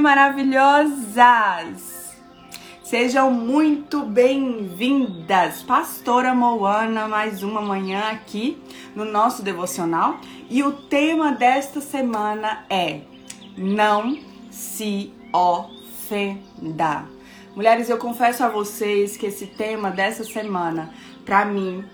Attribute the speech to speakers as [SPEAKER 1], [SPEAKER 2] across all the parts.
[SPEAKER 1] maravilhosas! Sejam muito bem-vindas, Pastora Moana, mais uma manhã aqui no nosso devocional. E o tema desta semana é Não se ofenda. Mulheres, eu confesso a vocês que esse tema dessa semana, para mim,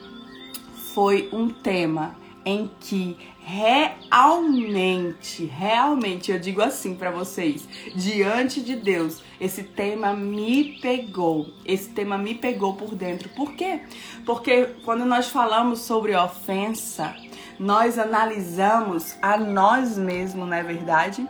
[SPEAKER 1] foi um tema em que realmente, realmente, eu digo assim para vocês, diante de Deus, esse tema me pegou. Esse tema me pegou por dentro. Por quê? Porque quando nós falamos sobre ofensa, nós analisamos a nós mesmos, não é verdade?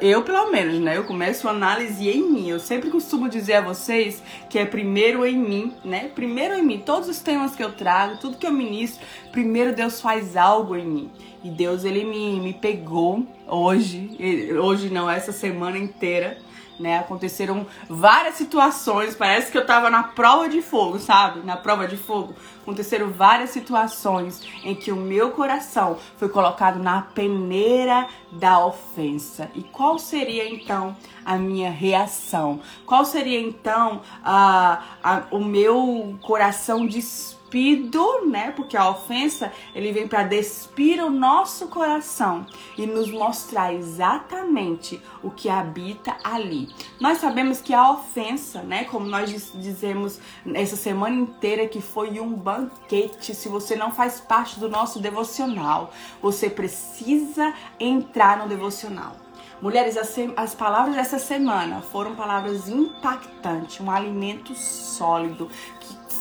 [SPEAKER 1] Eu, pelo menos, né? Eu começo a análise em mim. Eu sempre costumo dizer a vocês que é primeiro em mim, né? Primeiro em mim. Todos os temas que eu trago, tudo que eu ministro, primeiro Deus faz algo em mim. E Deus, ele me, me pegou hoje, hoje não, essa semana inteira né? Aconteceram várias situações, parece que eu tava na prova de fogo, sabe? Na prova de fogo. Aconteceram várias situações em que o meu coração foi colocado na peneira da ofensa. E qual seria então a minha reação? Qual seria então a, a, o meu coração disposto? Despido, né? Porque a ofensa ele vem para despir o nosso coração e nos mostrar exatamente o que habita ali. Nós sabemos que a ofensa, né? Como nós dizemos essa semana inteira que foi um banquete. Se você não faz parte do nosso devocional, você precisa entrar no devocional. Mulheres, as, as, palavras dessa semana foram palavras impactantes, um alimento sólido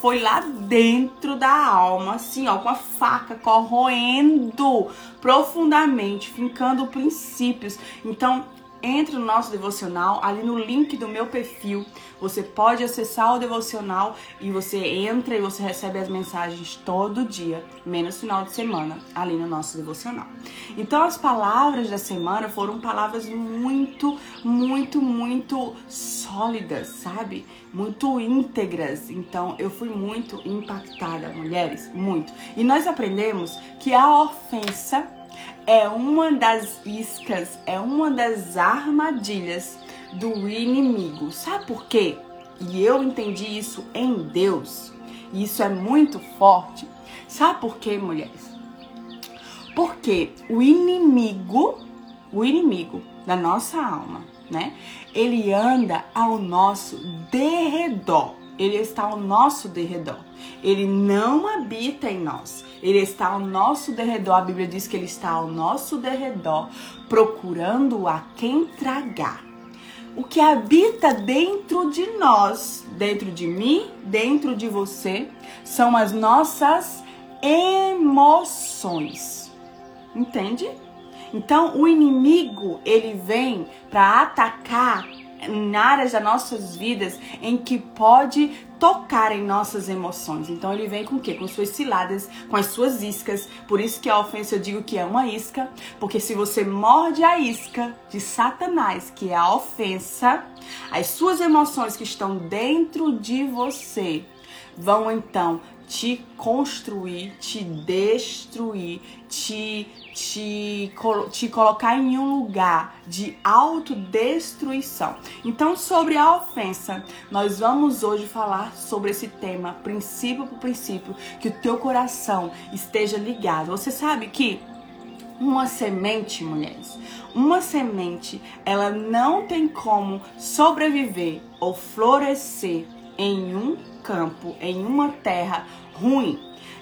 [SPEAKER 1] foi lá dentro da alma, assim, ó, com a faca, corroendo profundamente, fincando princípios. Então, entre no nosso devocional, ali no link do meu perfil, você pode acessar o devocional e você entra e você recebe as mensagens todo dia, menos final de semana, ali no nosso devocional. Então as palavras da semana foram palavras muito, muito, muito sólidas, sabe? Muito íntegras. Então eu fui muito impactada, mulheres, muito. E nós aprendemos que a ofensa é uma das iscas, é uma das armadilhas do inimigo. Sabe por quê? E eu entendi isso em Deus. E isso é muito forte. Sabe por quê, mulheres? Porque o inimigo, o inimigo da nossa alma, né? Ele anda ao nosso derredor. Ele está ao nosso derredor. Ele não habita em nós. Ele está ao nosso derredor. A Bíblia diz que ele está ao nosso derredor, procurando a quem tragar. O que habita dentro de nós, dentro de mim, dentro de você, são as nossas emoções. Entende? Então, o inimigo, ele vem para atacar em áreas das nossas vidas em que pode tocar em nossas emoções. Então ele vem com o quê? Com suas ciladas, com as suas iscas. Por isso que a ofensa eu digo que é uma isca, porque se você morde a isca de Satanás, que é a ofensa, as suas emoções que estão dentro de você vão então te construir, te destruir, te, te, te colocar em um lugar de autodestruição. Então, sobre a ofensa, nós vamos hoje falar sobre esse tema, princípio por princípio, que o teu coração esteja ligado. Você sabe que uma semente, mulheres, uma semente, ela não tem como sobreviver ou florescer em um campo, em uma terra ruim.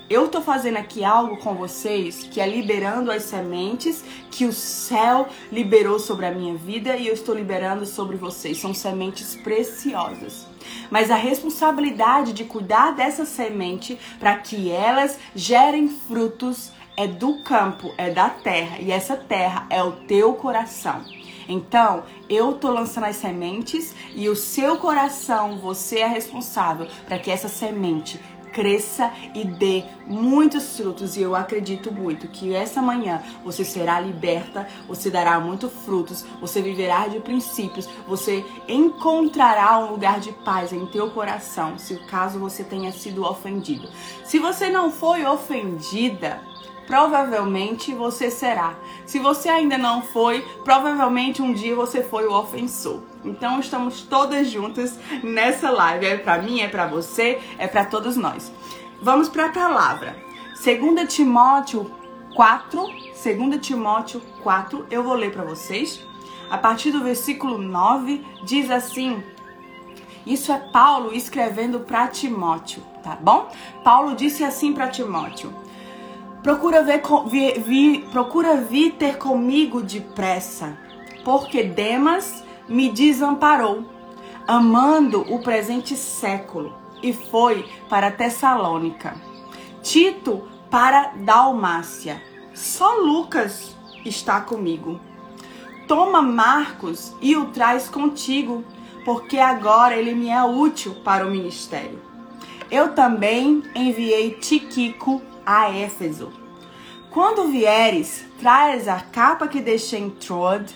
[SPEAKER 1] Eu tô fazendo aqui algo com vocês que é liberando as sementes que o céu liberou sobre a minha vida e eu estou liberando sobre vocês. São sementes preciosas. Mas a responsabilidade de cuidar dessa semente para que elas gerem frutos é do campo, é da terra, e essa terra é o teu coração. Então, eu tô lançando as sementes e o seu coração, você é responsável para que essa semente cresça e dê muitos frutos. E eu acredito muito que essa manhã você será liberta, você dará muitos frutos, você viverá de princípios, você encontrará um lugar de paz em teu coração, se caso você tenha sido ofendido. Se você não foi ofendida, provavelmente você será. Se você ainda não foi, provavelmente um dia você foi o ofensor. Então estamos todas juntas nessa live. É para mim, é para você, é para todos nós. Vamos para a palavra. 2 Timóteo 4, 2 Timóteo 4, eu vou ler para vocês. A partir do versículo 9 diz assim: Isso é Paulo escrevendo para Timóteo, tá bom? Paulo disse assim para Timóteo: Procura ver, vir, procura vir ter comigo depressa, porque Demas me desamparou, amando o presente século, e foi para Tessalônica. Tito para Dalmácia. Só Lucas está comigo. Toma Marcos e o traz contigo, porque agora ele me é útil para o ministério. Eu também enviei Tiquico a Éfeso. Quando vieres, traz a capa que deixei em Troad,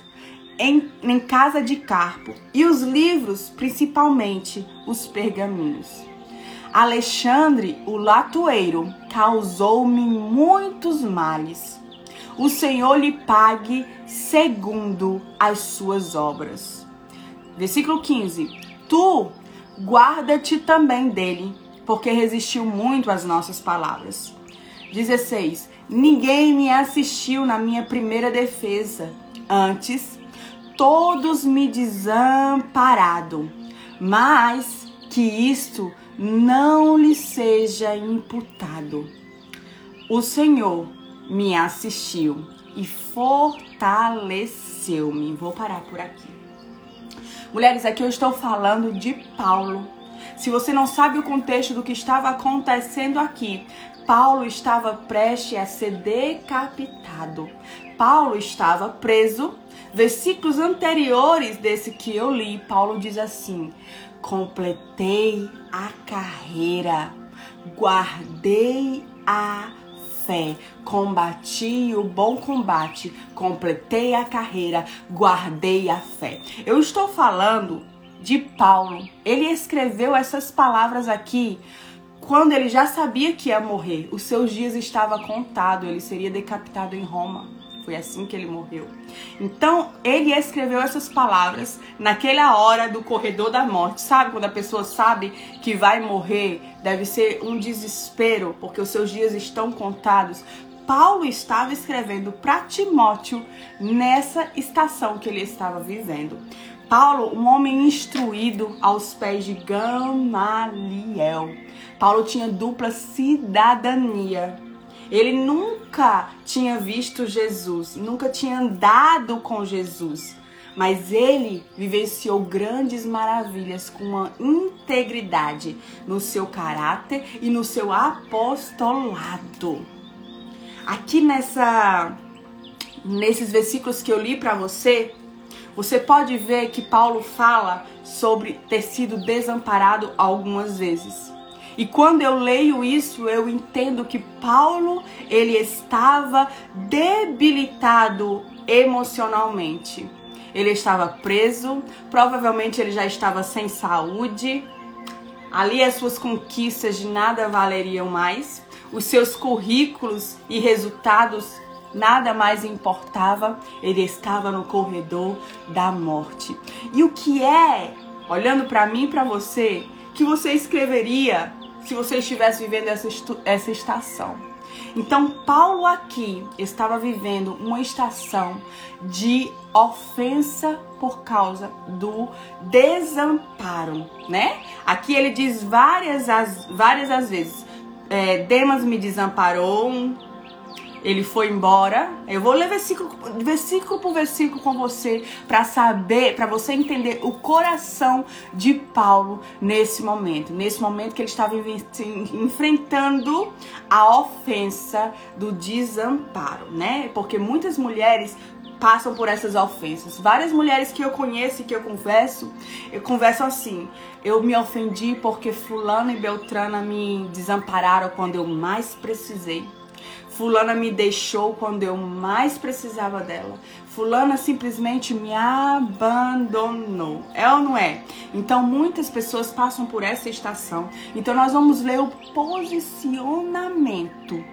[SPEAKER 1] em, em casa de Carpo, e os livros, principalmente os pergaminhos. Alexandre, o latoeiro, causou-me muitos males. O Senhor lhe pague segundo as suas obras. Versículo 15. Tu guarda-te também dele, porque resistiu muito às nossas palavras. 16. Ninguém me assistiu na minha primeira defesa. Antes, todos me desamparado. Mas que isto não lhe seja imputado. O Senhor me assistiu e fortaleceu-me. Vou parar por aqui. Mulheres, aqui eu estou falando de Paulo. Se você não sabe o contexto do que estava acontecendo aqui, Paulo estava prestes a ser decapitado. Paulo estava preso. Versículos anteriores desse que eu li, Paulo diz assim: completei a carreira, guardei a fé, combati o bom combate, completei a carreira, guardei a fé. Eu estou falando de Paulo. Ele escreveu essas palavras aqui quando ele já sabia que ia morrer. Os seus dias estavam contados, ele seria decapitado em Roma. Foi assim que ele morreu. Então, ele escreveu essas palavras naquela hora do corredor da morte. Sabe quando a pessoa sabe que vai morrer? Deve ser um desespero, porque os seus dias estão contados. Paulo estava escrevendo para Timóteo nessa estação que ele estava vivendo. Paulo, um homem instruído aos pés de Gamaliel. Paulo tinha dupla cidadania. Ele nunca tinha visto Jesus, nunca tinha andado com Jesus, mas ele vivenciou grandes maravilhas com uma integridade no seu caráter e no seu apostolado. Aqui nessa nesses versículos que eu li para você, você pode ver que Paulo fala sobre ter sido desamparado algumas vezes. E quando eu leio isso, eu entendo que Paulo, ele estava debilitado emocionalmente. Ele estava preso, provavelmente ele já estava sem saúde. Ali as suas conquistas de nada valeriam mais. Os seus currículos e resultados nada mais importava. Ele estava no corredor da morte. E o que é, olhando para mim e para você, que você escreveria se você estivesse vivendo essa, essa estação. Então, Paulo aqui estava vivendo uma estação de ofensa por causa do desamparo, né? Aqui ele diz várias as, várias as vezes: é, Demas me desamparou, ele foi embora. Eu vou ler versículo, versículo por versículo com você para saber, para você entender o coração de Paulo nesse momento, nesse momento que ele estava enfrentando a ofensa do desamparo, né? Porque muitas mulheres passam por essas ofensas. Várias mulheres que eu conheço e que eu converso, eu converso assim: eu me ofendi porque fulano e beltrana me desampararam quando eu mais precisei. Fulana me deixou quando eu mais precisava dela. Fulana simplesmente me abandonou. É ou não é? Então muitas pessoas passam por essa estação. Então nós vamos ler o posicionamento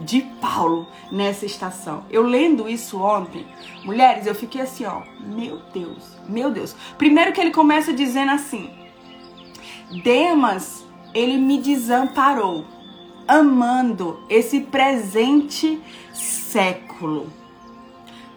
[SPEAKER 1] de Paulo nessa estação. Eu lendo isso ontem, mulheres, eu fiquei assim, ó, meu Deus, meu Deus. Primeiro que ele começa dizendo assim: Demas, ele me desamparou, amando esse presente século.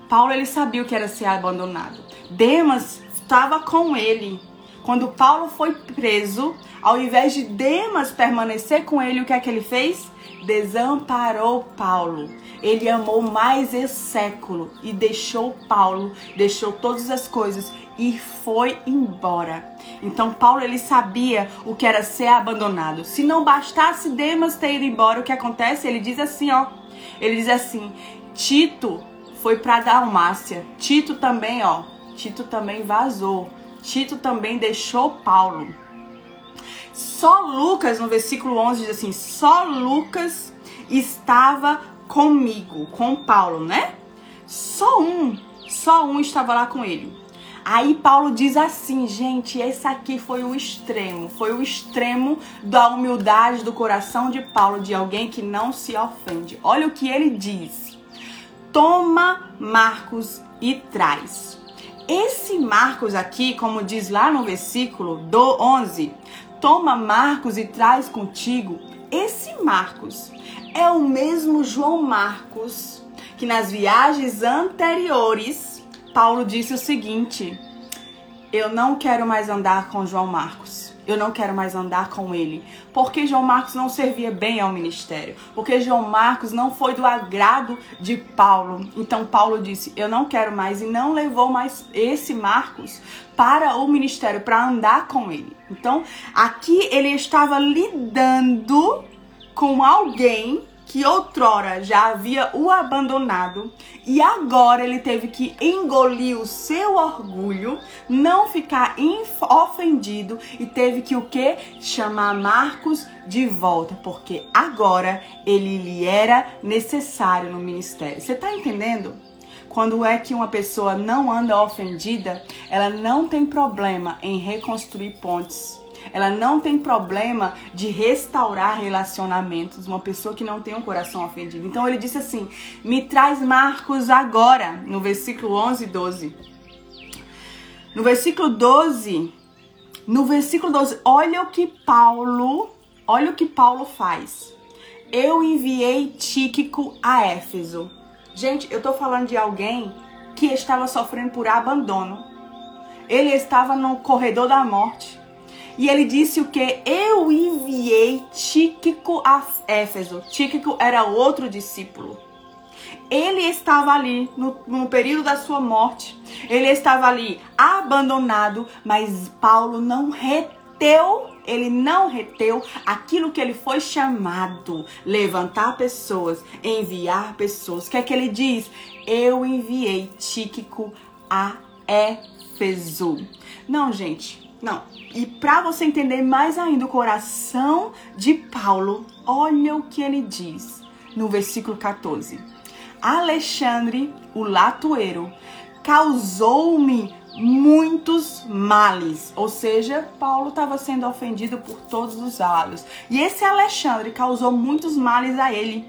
[SPEAKER 1] Paulo ele sabia o que era ser abandonado. Demas estava com ele. Quando Paulo foi preso, ao invés de Demas permanecer com ele, o que é que ele fez? Desamparou Paulo. Ele amou mais esse século e deixou Paulo, deixou todas as coisas e foi embora. Então Paulo ele sabia o que era ser abandonado. Se não bastasse Demas ter ido embora, o que acontece? Ele diz assim, ó. Ele diz assim: Tito foi para Dalmácia. Tito também, ó. Tito também vazou. Tito também deixou Paulo. Só Lucas, no versículo 11, diz assim: só Lucas estava comigo, com Paulo, né? Só um, só um estava lá com ele. Aí Paulo diz assim, gente, esse aqui foi o extremo, foi o extremo da humildade do coração de Paulo, de alguém que não se ofende. Olha o que ele diz: Toma Marcos e traz. Esse Marcos aqui, como diz lá no versículo do 11, toma Marcos e traz contigo. Esse Marcos é o mesmo João Marcos que nas viagens anteriores Paulo disse o seguinte: Eu não quero mais andar com João Marcos eu não quero mais andar com ele. Porque João Marcos não servia bem ao ministério. Porque João Marcos não foi do agrado de Paulo. Então Paulo disse: Eu não quero mais. E não levou mais esse Marcos para o ministério, para andar com ele. Então aqui ele estava lidando com alguém que outrora já havia o abandonado e agora ele teve que engolir o seu orgulho, não ficar ofendido e teve que o que? Chamar Marcos de volta, porque agora ele lhe era necessário no ministério. Você tá entendendo? Quando é que uma pessoa não anda ofendida, ela não tem problema em reconstruir pontes ela não tem problema de restaurar relacionamentos, uma pessoa que não tem um coração ofendido. Então ele disse assim: "Me traz Marcos agora", no versículo 11 e 12. No versículo 12, no versículo 12, olha o que Paulo, olha o que Paulo faz. Eu enviei Tíquico a Éfeso. Gente, eu tô falando de alguém que estava sofrendo por abandono. Ele estava no corredor da morte. E ele disse o que? Eu enviei Tíquico a Éfeso. Tíquico era outro discípulo. Ele estava ali no, no período da sua morte. Ele estava ali abandonado, mas Paulo não reteu ele não reteu aquilo que ele foi chamado, levantar pessoas, enviar pessoas. O que é que ele diz? Eu enviei Tíquico a Éfeso. Não, gente, não. E para você entender mais ainda o coração de Paulo, olha o que ele diz no versículo 14. Alexandre, o latoeiro, causou-me muitos males. Ou seja, Paulo estava sendo ofendido por todos os lados. E esse Alexandre causou muitos males a ele.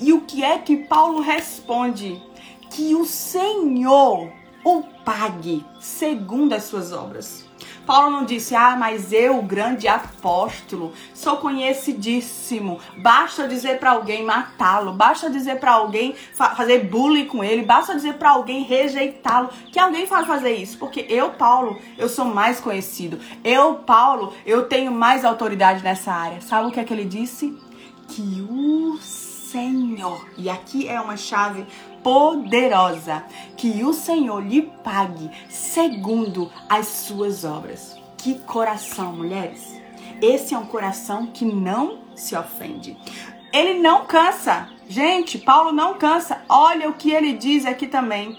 [SPEAKER 1] E o que é que Paulo responde? Que o Senhor o pague segundo as suas obras. Paulo não disse, ah, mas eu, o grande apóstolo, sou conhecidíssimo. Basta dizer para alguém matá-lo, basta dizer para alguém fa fazer bullying com ele, basta dizer para alguém rejeitá-lo. Que alguém faz fazer isso, porque eu, Paulo, eu sou mais conhecido. Eu, Paulo, eu tenho mais autoridade nessa área. Sabe o que é que ele disse? Que o Senhor, e aqui é uma chave poderosa, que o Senhor lhe pague segundo as suas obras. Que coração, mulheres! Esse é um coração que não se ofende. Ele não cansa. Gente, Paulo não cansa. Olha o que ele diz aqui também.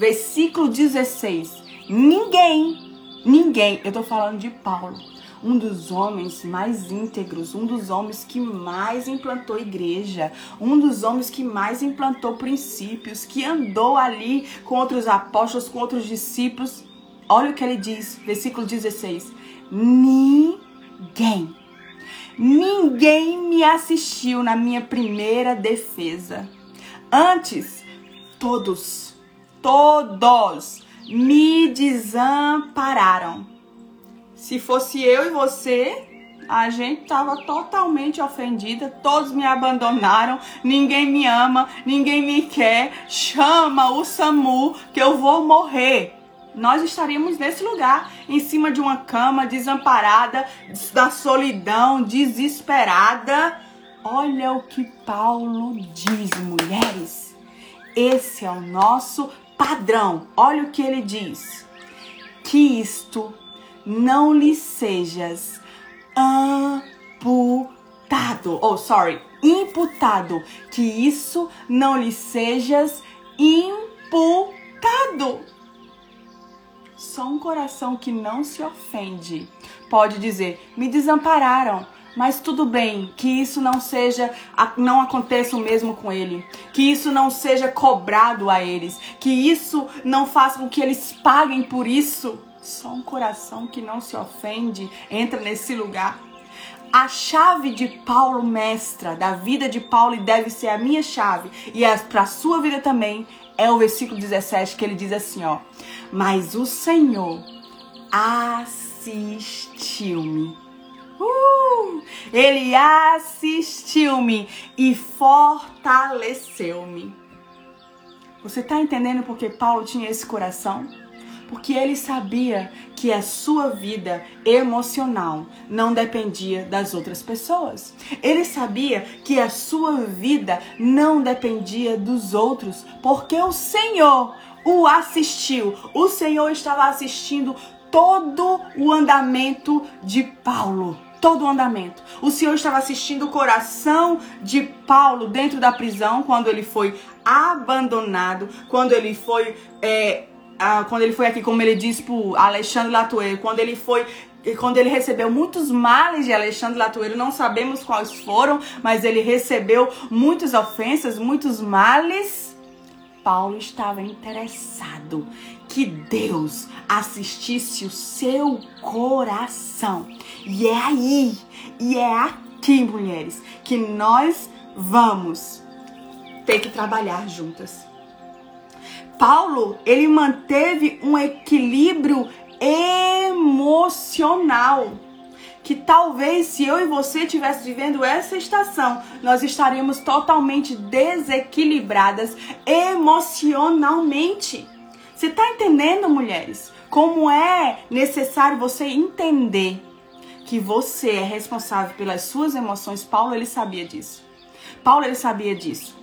[SPEAKER 1] Versículo 16. Ninguém, ninguém, eu tô falando de Paulo um dos homens mais íntegros, um dos homens que mais implantou igreja, um dos homens que mais implantou princípios, que andou ali com outros apóstolos, com outros discípulos. Olha o que ele diz, versículo 16: Ninguém Ninguém me assistiu na minha primeira defesa. Antes, todos, todos me desampararam. Se fosse eu e você, a gente estava totalmente ofendida, todos me abandonaram, ninguém me ama, ninguém me quer. Chama o SAMU que eu vou morrer. Nós estaríamos nesse lugar, em cima de uma cama, desamparada, da solidão, desesperada. Olha o que Paulo diz, mulheres. Esse é o nosso padrão. Olha o que ele diz: que isto não lhe sejas amputado. Oh, sorry, imputado. Que isso não lhe sejas imputado. Só um coração que não se ofende pode dizer: me desampararam, mas tudo bem, que isso não seja, não aconteça o mesmo com ele, que isso não seja cobrado a eles, que isso não faça com que eles paguem por isso. Só um coração que não se ofende entra nesse lugar. A chave de Paulo, mestra, da vida de Paulo, e deve ser a minha chave, e é para a sua vida também, é o versículo 17 que ele diz assim: ó. Mas o Senhor assistiu-me. Uh, ele assistiu-me e fortaleceu-me. Você está entendendo porque Paulo tinha esse coração? Porque ele sabia que a sua vida emocional não dependia das outras pessoas. Ele sabia que a sua vida não dependia dos outros, porque o Senhor o assistiu. O Senhor estava assistindo todo o andamento de Paulo todo o andamento. O Senhor estava assistindo o coração de Paulo dentro da prisão, quando ele foi abandonado, quando ele foi é, ah, quando ele foi aqui, como ele disse para Alexandre Latoeiro, quando ele foi quando ele recebeu muitos males de Alexandre Latoeiro, não sabemos quais foram, mas ele recebeu muitas ofensas, muitos males. Paulo estava interessado que Deus assistisse o seu coração. E é aí, e é aqui, mulheres, que nós vamos ter que trabalhar juntas. Paulo, ele manteve um equilíbrio emocional. Que talvez se eu e você estivesse vivendo essa estação, nós estaríamos totalmente desequilibradas emocionalmente. Você está entendendo, mulheres? Como é necessário você entender que você é responsável pelas suas emoções? Paulo ele sabia disso. Paulo ele sabia disso.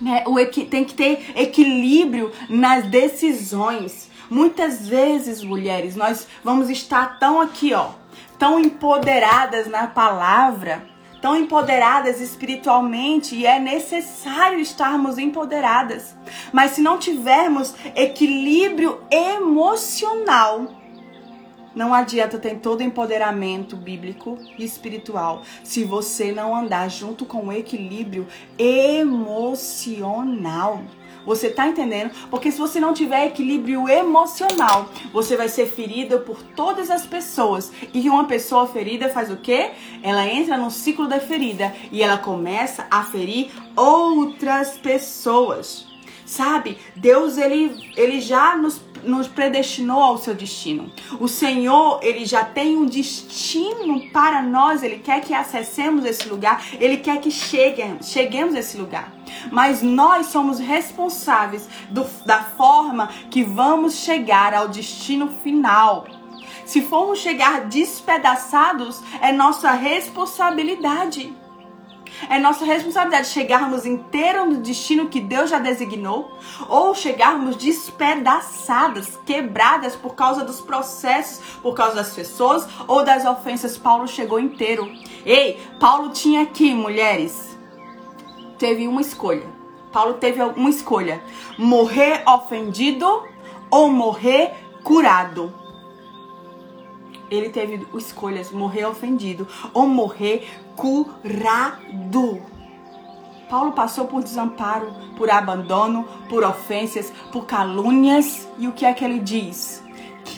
[SPEAKER 1] Né? O tem que ter equilíbrio nas decisões. Muitas vezes, mulheres, nós vamos estar tão aqui, ó, tão empoderadas na palavra, tão empoderadas espiritualmente, e é necessário estarmos empoderadas. Mas se não tivermos equilíbrio emocional, não adianta ter todo empoderamento bíblico e espiritual se você não andar junto com o equilíbrio emocional. Você tá entendendo? Porque se você não tiver equilíbrio emocional, você vai ser ferida por todas as pessoas. E uma pessoa ferida faz o quê? Ela entra no ciclo da ferida e ela começa a ferir outras pessoas. Sabe? Deus ele, ele já nos nos predestinou ao seu destino. O Senhor, ele já tem um destino para nós, ele quer que acessemos esse lugar, ele quer que cheguemos, cheguemos a esse lugar. Mas nós somos responsáveis do, da forma que vamos chegar ao destino final. Se formos chegar despedaçados, é nossa responsabilidade. É nossa responsabilidade chegarmos inteiros no destino que Deus já designou ou chegarmos despedaçadas, quebradas por causa dos processos, por causa das pessoas ou das ofensas. Paulo chegou inteiro. Ei, Paulo tinha aqui, mulheres, teve uma escolha. Paulo teve uma escolha: morrer ofendido ou morrer curado ele teve escolhas: morrer ofendido ou morrer curado. Paulo passou por desamparo, por abandono, por ofensas, por calúnias, e o que é que ele diz?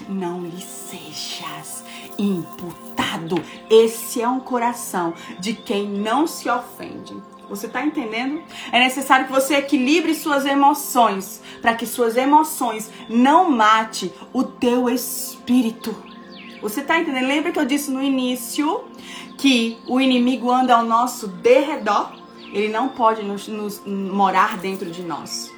[SPEAKER 1] não lhe sejas imputado. Esse é um coração de quem não se ofende. Você está entendendo? É necessário que você equilibre suas emoções para que suas emoções não mate o teu espírito. Você está entendendo? Lembra que eu disse no início que o inimigo anda ao nosso derredor? Ele não pode nos, nos morar dentro de nós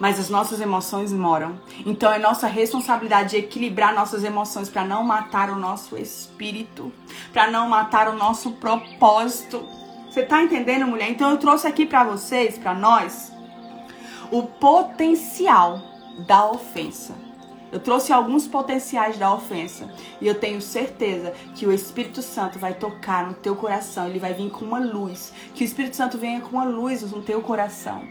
[SPEAKER 1] mas as nossas emoções moram. Então é nossa responsabilidade equilibrar nossas emoções para não matar o nosso espírito, para não matar o nosso propósito. Você tá entendendo, mulher? Então eu trouxe aqui para vocês, para nós, o potencial da ofensa. Eu trouxe alguns potenciais da ofensa e eu tenho certeza que o Espírito Santo vai tocar no teu coração, ele vai vir com uma luz, que o Espírito Santo venha com uma luz no teu coração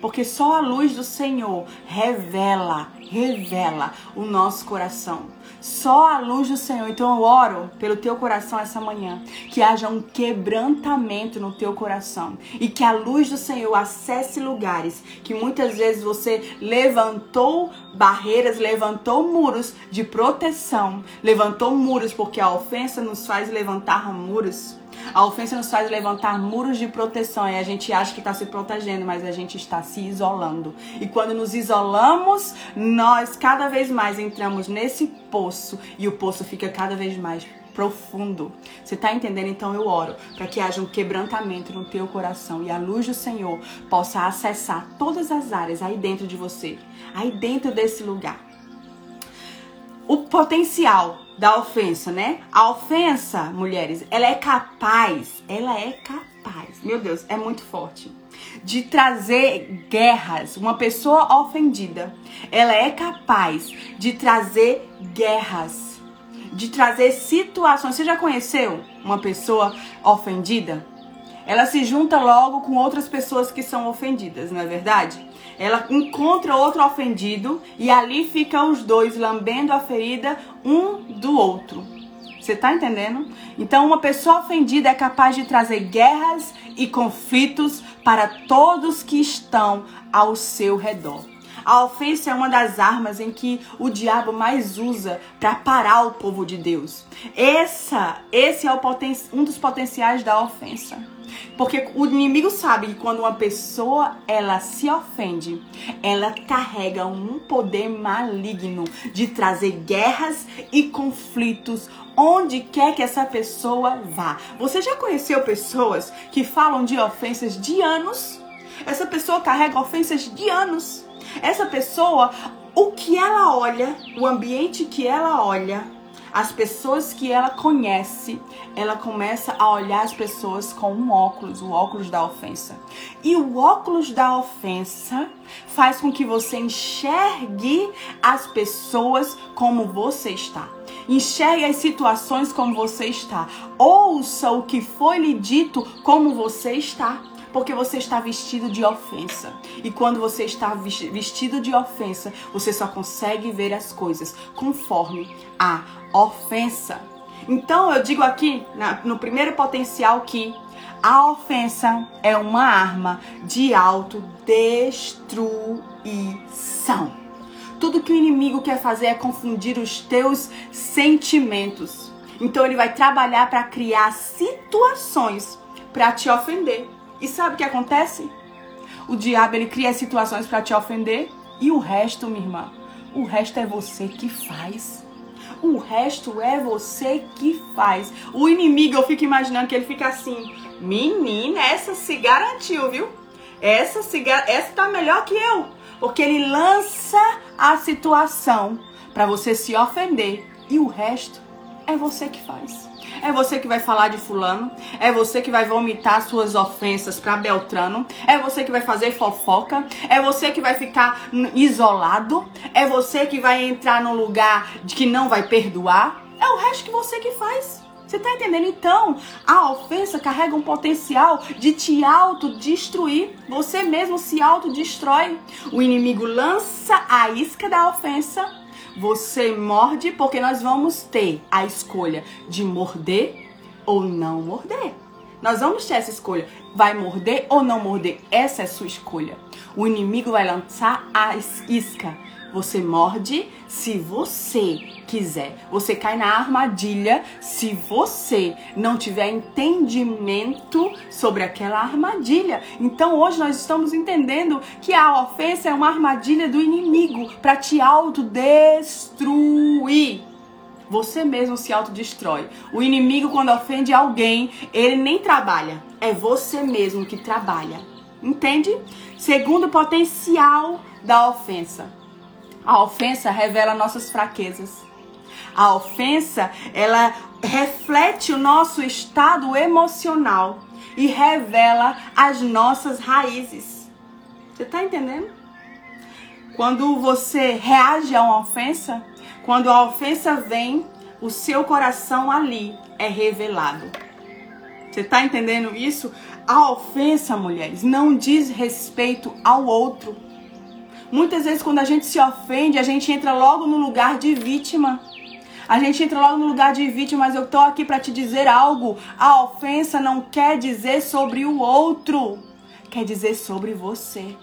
[SPEAKER 1] porque só a luz do Senhor revela, revela o nosso coração. Só a luz do Senhor. Então eu oro pelo teu coração essa manhã, que haja um quebrantamento no teu coração e que a luz do Senhor acesse lugares que muitas vezes você levantou barreiras, levantou muros de proteção, levantou muros porque a ofensa nos faz levantar muros a ofensa nos faz levantar muros de proteção e a gente acha que está se protegendo, mas a gente está se isolando. E quando nos isolamos, nós cada vez mais entramos nesse poço e o poço fica cada vez mais profundo. Você está entendendo? Então eu oro para que haja um quebrantamento no teu coração e a luz do Senhor possa acessar todas as áreas aí dentro de você, aí dentro desse lugar. O potencial da ofensa, né? A ofensa, mulheres, ela é capaz, ela é capaz, meu Deus, é muito forte, de trazer guerras. Uma pessoa ofendida, ela é capaz de trazer guerras, de trazer situações. Você já conheceu uma pessoa ofendida? Ela se junta logo com outras pessoas que são ofendidas, não é verdade? Ela encontra outro ofendido e ali ficam os dois lambendo a ferida um do outro. Você tá entendendo? Então, uma pessoa ofendida é capaz de trazer guerras e conflitos para todos que estão ao seu redor. A ofensa é uma das armas em que o diabo mais usa para parar o povo de Deus. Essa, esse é poten um dos potenciais da ofensa. Porque o inimigo sabe que quando uma pessoa ela se ofende, ela carrega um poder maligno de trazer guerras e conflitos onde quer que essa pessoa vá. Você já conheceu pessoas que falam de ofensas de anos? Essa pessoa carrega ofensas de anos. Essa pessoa, o que ela olha, o ambiente que ela olha, as pessoas que ela conhece, ela começa a olhar as pessoas com um óculos, o óculos da ofensa. E o óculos da ofensa faz com que você enxergue as pessoas como você está. Enxergue as situações como você está. Ouça o que foi lhe dito como você está porque você está vestido de ofensa. E quando você está vestido de ofensa, você só consegue ver as coisas conforme a ofensa. Então eu digo aqui na, no primeiro potencial que a ofensa é uma arma de autodestruição. Tudo que o inimigo quer fazer é confundir os teus sentimentos. Então ele vai trabalhar para criar situações para te ofender. E sabe o que acontece? O diabo ele cria situações para te ofender e o resto, minha irmã, o resto é você que faz. O resto é você que faz. O inimigo, eu fico imaginando que ele fica assim: "Menina, essa se garantiu, viu? Essa se essa tá melhor que eu". Porque ele lança a situação para você se ofender e o resto é você que faz. É você que vai falar de fulano, é você que vai vomitar suas ofensas para Beltrano, é você que vai fazer fofoca, é você que vai ficar isolado, é você que vai entrar num lugar de que não vai perdoar. É o resto que você que faz. Você tá entendendo? Então, a ofensa carrega um potencial de te autodestruir. Você mesmo se autodestrói. O inimigo lança a isca da ofensa você morde porque nós vamos ter a escolha de morder ou não morder. Nós vamos ter essa escolha. Vai morder ou não morder? Essa é a sua escolha. O inimigo vai lançar a isca. Você morde se você quiser. Você cai na armadilha se você não tiver entendimento sobre aquela armadilha. Então hoje nós estamos entendendo que a ofensa é uma armadilha do inimigo para te autodestruir. Você mesmo se autodestrói. O inimigo, quando ofende alguém, ele nem trabalha. É você mesmo que trabalha. Entende? Segundo potencial da ofensa. A ofensa revela nossas fraquezas. A ofensa, ela reflete o nosso estado emocional e revela as nossas raízes. Você está entendendo? Quando você reage a uma ofensa, quando a ofensa vem, o seu coração ali é revelado. Você está entendendo isso? A ofensa, mulheres, não diz respeito ao outro. Muitas vezes, quando a gente se ofende, a gente entra logo no lugar de vítima. A gente entra logo no lugar de vítima, mas eu tô aqui para te dizer algo. A ofensa não quer dizer sobre o outro, quer dizer sobre você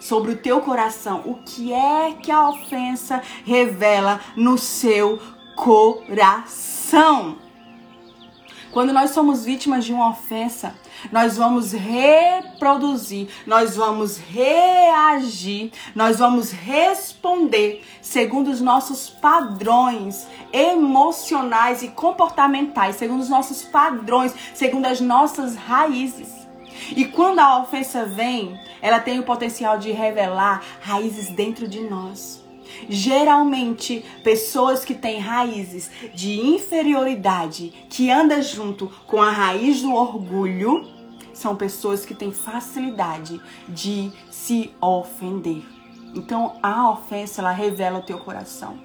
[SPEAKER 1] sobre o teu coração. O que é que a ofensa revela no seu coração? Quando nós somos vítimas de uma ofensa, nós vamos reproduzir, nós vamos reagir, nós vamos responder segundo os nossos padrões emocionais e comportamentais, segundo os nossos padrões, segundo as nossas raízes. E quando a ofensa vem, ela tem o potencial de revelar raízes dentro de nós. Geralmente, pessoas que têm raízes de inferioridade, que andam junto com a raiz do orgulho, são pessoas que têm facilidade de se ofender. Então, a ofensa ela revela o teu coração.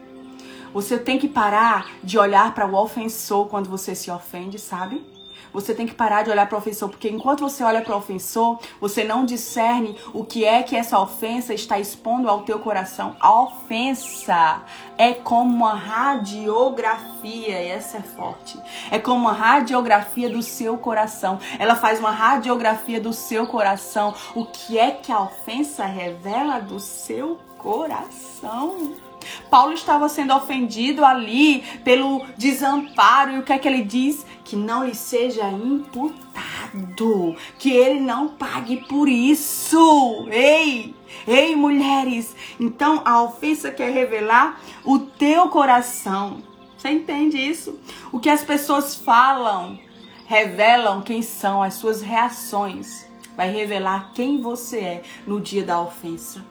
[SPEAKER 1] Você tem que parar de olhar para o ofensor quando você se ofende, sabe? Você tem que parar de olhar para o ofensor, porque enquanto você olha para o ofensor, você não discerne o que é que essa ofensa está expondo ao teu coração. A ofensa é como uma radiografia, e essa é forte. É como uma radiografia do seu coração. Ela faz uma radiografia do seu coração. O que é que a ofensa revela do seu coração? Paulo estava sendo ofendido ali pelo desamparo e o que é que ele diz? Que não lhe seja imputado, que ele não pague por isso. Ei, ei, mulheres. Então a ofensa quer revelar o teu coração. Você entende isso? O que as pessoas falam revelam quem são, as suas reações. Vai revelar quem você é no dia da ofensa.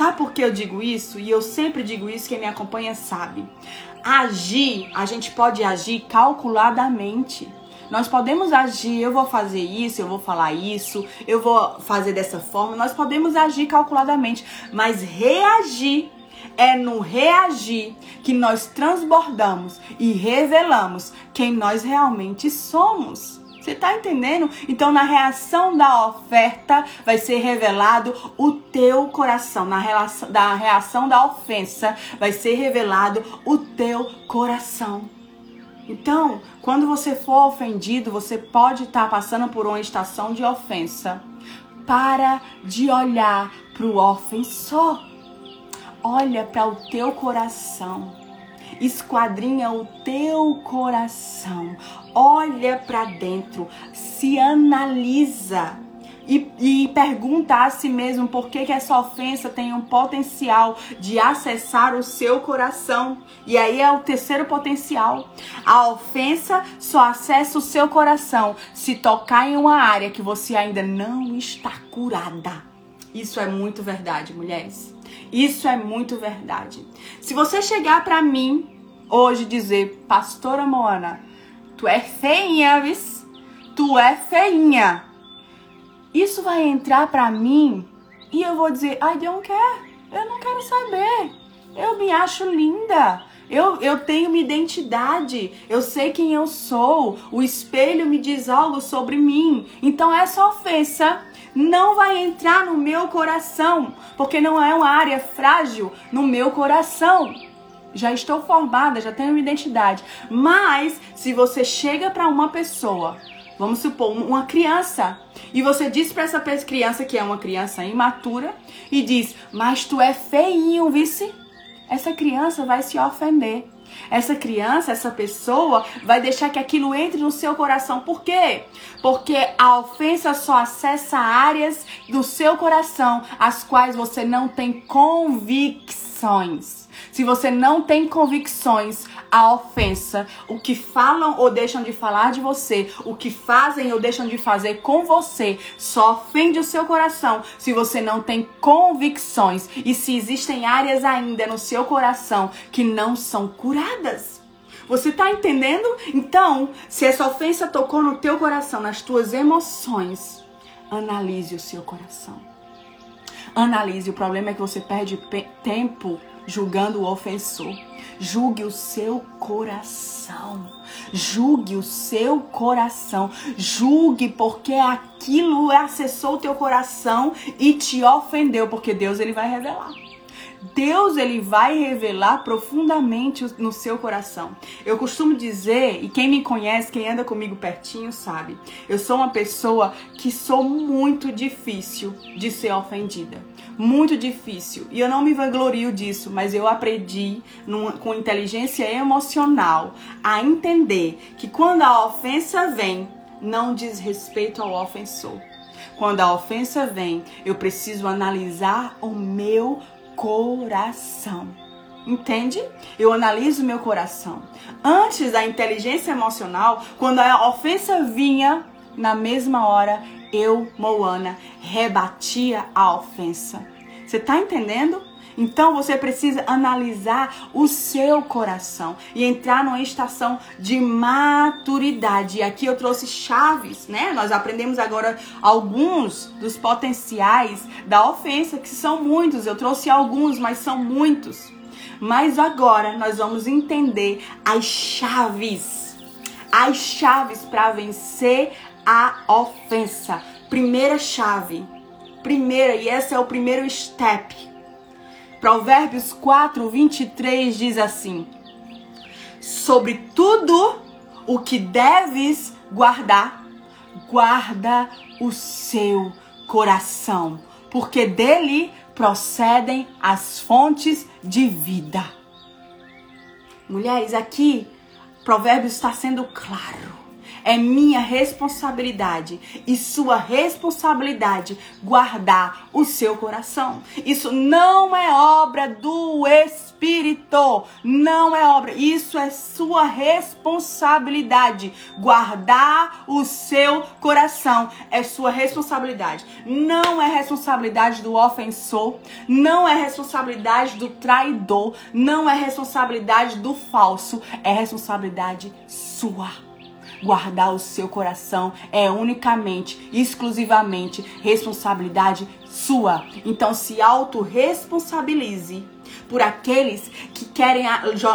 [SPEAKER 1] Sabe por que eu digo isso? E eu sempre digo isso, quem me acompanha sabe. Agir, a gente pode agir calculadamente. Nós podemos agir, eu vou fazer isso, eu vou falar isso, eu vou fazer dessa forma. Nós podemos agir calculadamente, mas reagir é no reagir que nós transbordamos e revelamos quem nós realmente somos. Você tá entendendo? Então, na reação da oferta, vai ser revelado o teu coração. Na relação, da reação da ofensa, vai ser revelado o teu coração. Então, quando você for ofendido, você pode estar tá passando por uma estação de ofensa. Para de olhar para o ofensor. Olha para o teu coração esquadrinha o teu coração, olha para dentro, se analisa. E, e, pergunta a si mesmo por que, que essa ofensa tem um potencial de acessar o seu coração. E aí é o terceiro potencial. A ofensa só acessa o seu coração se tocar em uma área que você ainda não está curada. Isso é muito verdade, mulheres. Isso é muito verdade. Se você chegar para mim hoje dizer, pastora Moana, tu é feinha, vis? Tu é feinha. Isso vai entrar para mim e eu vou dizer, I don't care. Eu não quero saber. Eu me acho linda. Eu, eu tenho uma identidade, eu sei quem eu sou, o espelho me diz algo sobre mim. Então essa ofensa não vai entrar no meu coração, porque não é uma área frágil no meu coração. Já estou formada, já tenho identidade. Mas se você chega para uma pessoa, vamos supor, uma criança, e você diz para essa criança que é uma criança imatura e diz: "Mas tu é feinho, vice?" essa criança vai se ofender. Essa criança, essa pessoa, vai deixar que aquilo entre no seu coração. Por quê? Porque a ofensa só acessa áreas do seu coração as quais você não tem convicções. Se você não tem convicções, a ofensa, o que falam ou deixam de falar de você, o que fazem ou deixam de fazer com você, só ofende o seu coração se você não tem convicções e se existem áreas ainda no seu coração que não são curadas. Você tá entendendo? Então, se essa ofensa tocou no teu coração, nas tuas emoções, analise o seu coração. Analise. O problema é que você perde tempo julgando o ofensor. Julgue o seu coração. Julgue o seu coração. Julgue porque aquilo acessou o teu coração e te ofendeu, porque Deus ele vai revelar. Deus ele vai revelar profundamente no seu coração. Eu costumo dizer, e quem me conhece, quem anda comigo pertinho, sabe, eu sou uma pessoa que sou muito difícil de ser ofendida. Muito difícil. E eu não me vanglorio disso, mas eu aprendi numa, com inteligência emocional a entender que quando a ofensa vem, não diz respeito ao ofensor. Quando a ofensa vem, eu preciso analisar o meu coração. Entende? Eu analiso meu coração. Antes da inteligência emocional, quando a ofensa vinha, na mesma hora, eu, Moana, rebatia a ofensa. Você tá entendendo? Então você precisa analisar o seu coração e entrar numa estação de maturidade. E aqui eu trouxe chaves, né? Nós aprendemos agora alguns dos potenciais da ofensa, que são muitos. Eu trouxe alguns, mas são muitos. Mas agora nós vamos entender as chaves. As chaves para vencer a ofensa. Primeira chave. Primeira, e esse é o primeiro step Provérbios 4, 23 diz assim: Sobre tudo o que deves guardar, guarda o seu coração, porque dele procedem as fontes de vida. Mulheres, aqui Provérbios está sendo claro. É minha responsabilidade e sua responsabilidade guardar o seu coração. Isso não é obra do Espírito, não é obra. Isso é sua responsabilidade. Guardar o seu coração é sua responsabilidade. Não é responsabilidade do ofensor, não é responsabilidade do traidor, não é responsabilidade do falso, é responsabilidade sua guardar o seu coração é unicamente, exclusivamente responsabilidade sua. Então se autorresponsabilize por aqueles que querem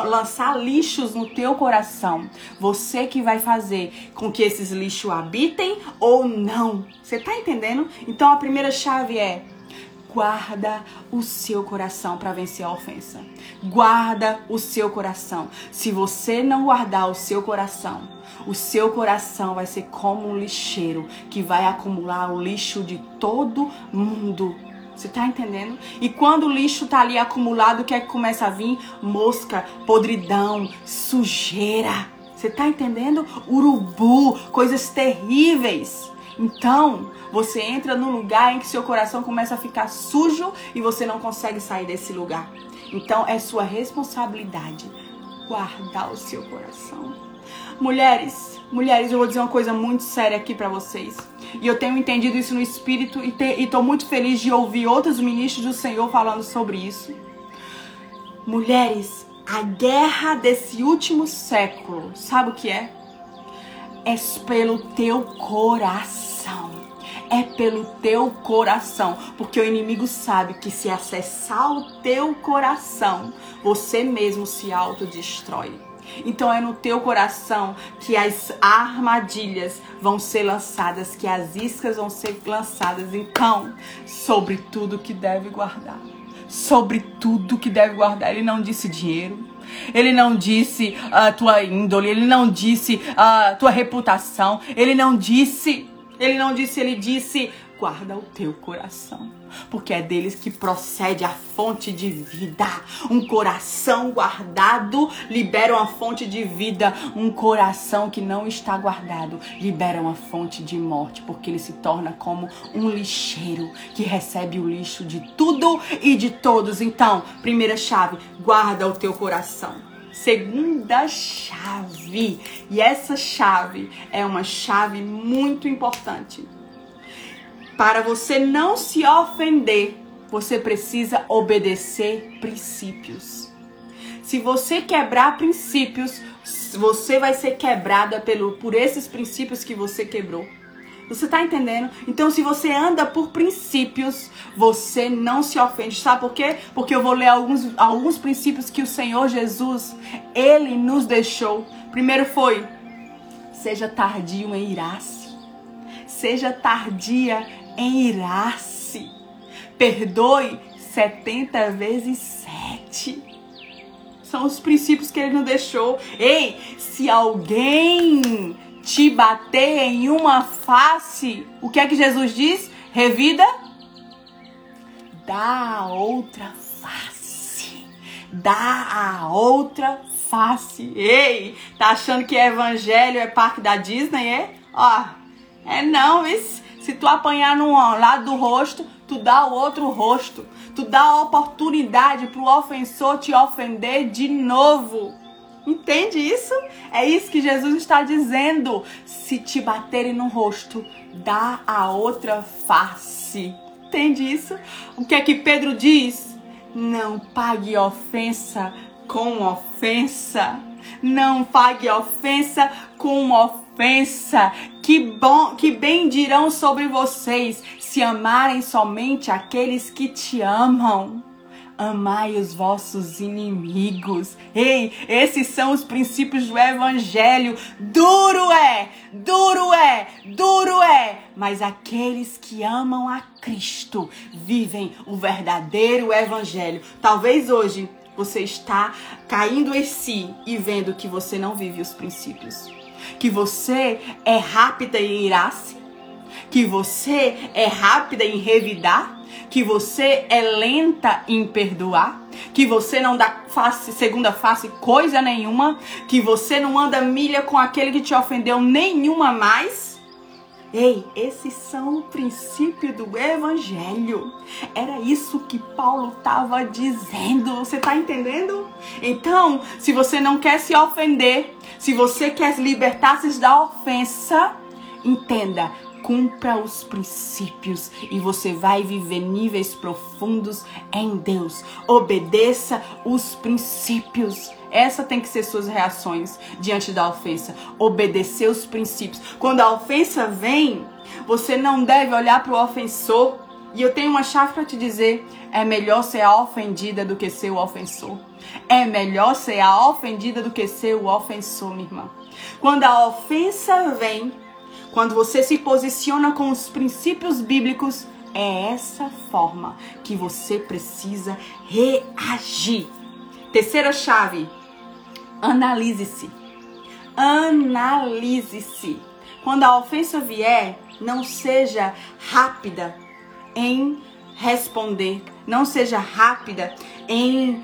[SPEAKER 1] lançar lixos no teu coração. Você que vai fazer com que esses lixos habitem ou não. Você tá entendendo? Então a primeira chave é guarda o seu coração para vencer a ofensa. Guarda o seu coração. Se você não guardar o seu coração, o seu coração vai ser como um lixeiro que vai acumular o lixo de todo mundo. Você tá entendendo? E quando o lixo tá ali acumulado, o que é que começa a vir? Mosca, podridão, sujeira. Você tá entendendo? Urubu, coisas terríveis. Então, você entra num lugar em que seu coração começa a ficar sujo e você não consegue sair desse lugar. Então, é sua responsabilidade guardar o seu coração. Mulheres, mulheres, eu vou dizer uma coisa muito séria aqui para vocês. E eu tenho entendido isso no espírito e, te, e tô muito feliz de ouvir outros ministros do Senhor falando sobre isso. Mulheres, a guerra desse último século, sabe o que é? É pelo teu coração. É pelo teu coração, porque o inimigo sabe que se acessar o teu coração, você mesmo se autodestrói. Então é no teu coração que as armadilhas vão ser lançadas, que as iscas vão ser lançadas. Então, sobre tudo que deve guardar. Sobre tudo que deve guardar. Ele não disse dinheiro. Ele não disse a tua índole, ele não disse a tua reputação, ele não disse, ele não disse, ele disse, guarda o teu coração. porque é deles que procede a fonte de vida. Um coração guardado libera uma fonte de vida, um coração que não está guardado libera uma fonte de morte, porque ele se torna como um lixeiro que recebe o lixo de tudo e de todos. Então, primeira chave, guarda o teu coração. Segunda chave, e essa chave é uma chave muito importante. Para você não se ofender, você precisa obedecer princípios. Se você quebrar princípios, você vai ser quebrada pelo, por esses princípios que você quebrou. Você tá entendendo? Então, se você anda por princípios, você não se ofende. Sabe por quê? Porque eu vou ler alguns, alguns princípios que o Senhor Jesus, Ele nos deixou. Primeiro foi, seja tardio em irar-se. Seja tardia em irar-se. Perdoe 70 vezes 7. São os princípios que Ele nos deixou. Ei, se alguém te bater em uma face, o que é que Jesus diz? Revida, dá a outra face. Dá a outra face. Ei, tá achando que evangelho é parque da Disney, é? Ó, é não, isso. Se tu apanhar num lado do rosto, tu dá o outro rosto. Tu dá a oportunidade pro ofensor te ofender de novo. Entende isso? É isso que Jesus está dizendo. Se te baterem no rosto, dá a outra face. Entende isso? O que é que Pedro diz? Não pague ofensa com ofensa. Não pague ofensa com ofensa. Que bom, que bem dirão sobre vocês se amarem somente aqueles que te amam amai os vossos inimigos. Ei, esses são os princípios do evangelho. Duro é, duro é, duro é, mas aqueles que amam a Cristo vivem o verdadeiro evangelho. Talvez hoje você está caindo em si e vendo que você não vive os princípios. Que você é rápida em irar-se, que você é rápida em revidar, que você é lenta em perdoar, que você não dá face, segunda face coisa nenhuma, que você não anda milha com aquele que te ofendeu nenhuma mais. Ei, esses são o princípio do evangelho. Era isso que Paulo estava dizendo. Você está entendendo? Então, se você não quer se ofender, se você quer libertar-se da ofensa, entenda, cumpra os princípios e você vai viver níveis profundos em Deus. Obedeça os princípios. Essa tem que ser suas reações diante da ofensa. Obedecer os princípios. Quando a ofensa vem, você não deve olhar para o ofensor. E eu tenho uma chave para te dizer: é melhor ser a ofendida do que ser o ofensor. É melhor ser a ofendida do que ser o ofensor, minha irmã. Quando a ofensa vem, quando você se posiciona com os princípios bíblicos, é essa forma que você precisa reagir. Terceira chave: analise-se. Analise-se. Quando a ofensa vier, não seja rápida em responder, não seja rápida em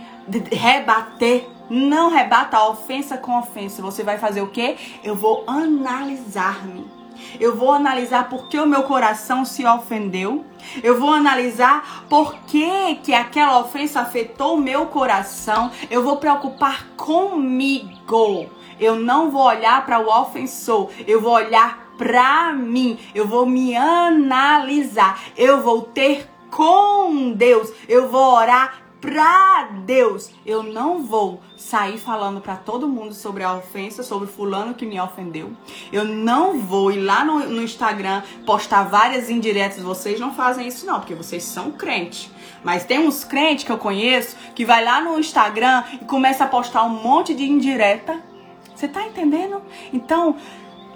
[SPEAKER 1] rebater. Não rebata a ofensa com ofensa. Você vai fazer o quê? Eu vou analisar-me. Eu vou analisar por que o meu coração se ofendeu. Eu vou analisar por que, que aquela ofensa afetou o meu coração. Eu vou preocupar comigo. Eu não vou olhar para o ofensor. Eu vou olhar para mim. Eu vou me analisar. Eu vou ter com Deus. Eu vou orar pra Deus. Eu não vou sair falando para todo mundo sobre a ofensa, sobre fulano que me ofendeu. Eu não vou ir lá no, no Instagram postar várias indiretas. Vocês não fazem isso não, porque vocês são crentes. Mas tem uns crentes que eu conheço que vai lá no Instagram e começa a postar um monte de indireta. Você tá entendendo? Então,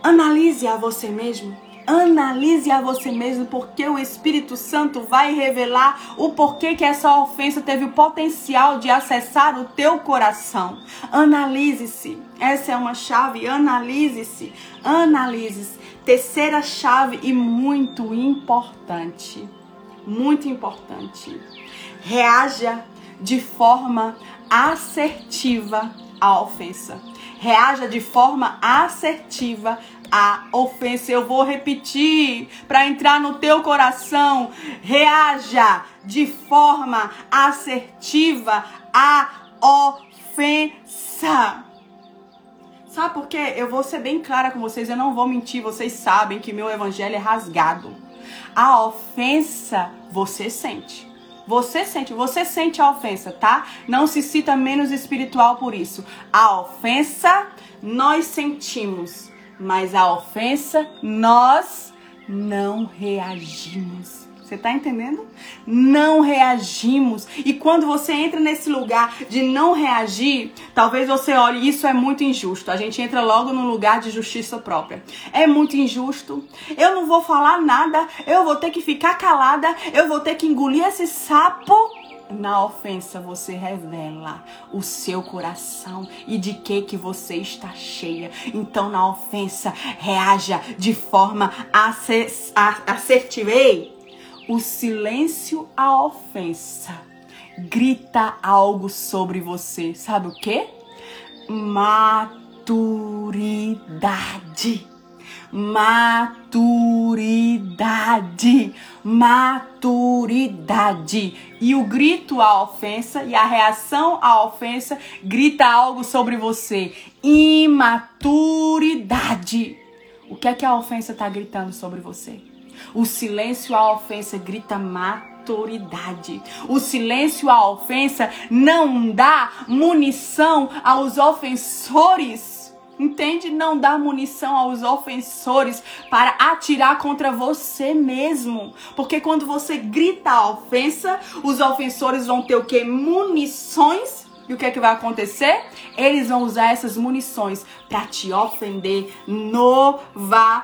[SPEAKER 1] analise a você mesmo Analise a você mesmo, porque o Espírito Santo vai revelar o porquê que essa ofensa teve o potencial de acessar o teu coração. Analise-se. Essa é uma chave. Analise-se. Analise-se. Terceira chave e muito importante. muito importante. Reaja de forma assertiva à ofensa. Reaja de forma assertiva à ofensa. Eu vou repetir para entrar no teu coração. Reaja de forma assertiva à ofensa. Sabe por quê? Eu vou ser bem clara com vocês, eu não vou mentir, vocês sabem que meu evangelho é rasgado. A ofensa você sente. Você sente, você sente a ofensa, tá? Não se cita menos espiritual por isso. A ofensa nós sentimos, mas a ofensa nós não reagimos. Você tá entendendo? Não reagimos. E quando você entra nesse lugar de não reagir, talvez você olhe, isso é muito injusto. A gente entra logo no lugar de justiça própria. É muito injusto. Eu não vou falar nada, eu vou ter que ficar calada, eu vou ter que engolir esse sapo. Na ofensa você revela o seu coração e de que que você está cheia. Então na ofensa reaja de forma assertiva. O silêncio à ofensa grita algo sobre você. Sabe o que? Maturidade. Maturidade. Maturidade. E o grito à ofensa e a reação à ofensa grita algo sobre você. Imaturidade. O que é que a ofensa está gritando sobre você? O silêncio à ofensa grita maturidade. O silêncio à ofensa não dá munição aos ofensores. Entende? Não dá munição aos ofensores para atirar contra você mesmo. Porque quando você grita a ofensa, os ofensores vão ter o que? Munições. E o que é que vai acontecer? Eles vão usar essas munições para te ofender novamente.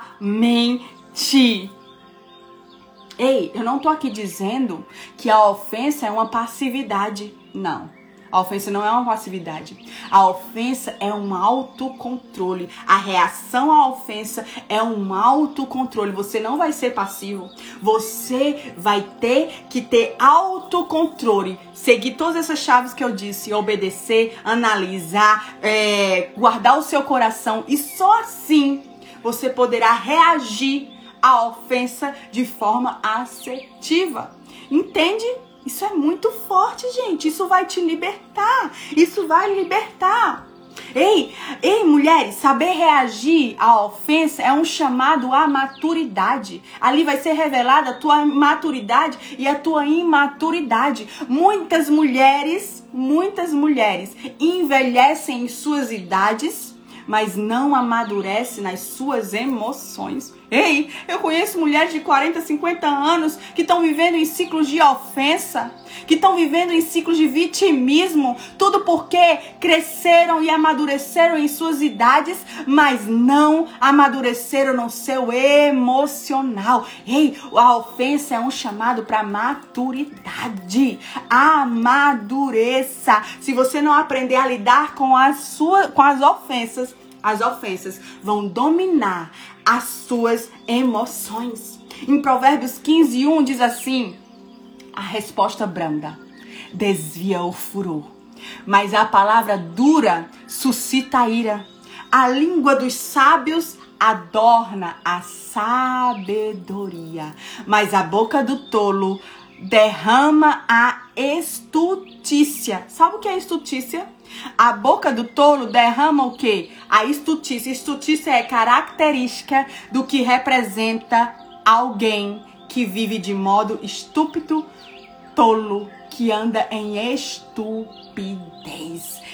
[SPEAKER 1] Ei, eu não tô aqui dizendo que a ofensa é uma passividade. Não. A ofensa não é uma passividade. A ofensa é um autocontrole. A reação à ofensa é um autocontrole. Você não vai ser passivo. Você vai ter que ter autocontrole. Seguir todas essas chaves que eu disse: obedecer, analisar, é, guardar o seu coração. E só assim você poderá reagir a ofensa de forma assertiva. Entende? Isso é muito forte, gente. Isso vai te libertar. Isso vai libertar. Ei, ei, mulheres, saber reagir à ofensa é um chamado à maturidade. Ali vai ser revelada a tua maturidade e a tua imaturidade. Muitas mulheres, muitas mulheres envelhecem em suas idades, mas não amadurecem nas suas emoções. Ei, eu conheço mulheres de 40, 50 anos que estão vivendo em ciclos de ofensa, que estão vivendo em ciclos de vitimismo, tudo porque cresceram e amadureceram em suas idades, mas não amadureceram no seu emocional. Ei, a ofensa é um chamado para maturidade. Amadureça. Se você não aprender a lidar com as suas com as ofensas, as ofensas vão dominar as suas emoções. Em Provérbios 15, 1 diz assim: a resposta branda desvia o furor, mas a palavra dura suscita a ira. A língua dos sábios adorna a sabedoria, mas a boca do tolo derrama a estutícia. Sabe o que é estutícia? A boca do tolo derrama o que? A estutícia. Estutícia é característica do que representa alguém que vive de modo estúpido, tolo, que anda em estupidez.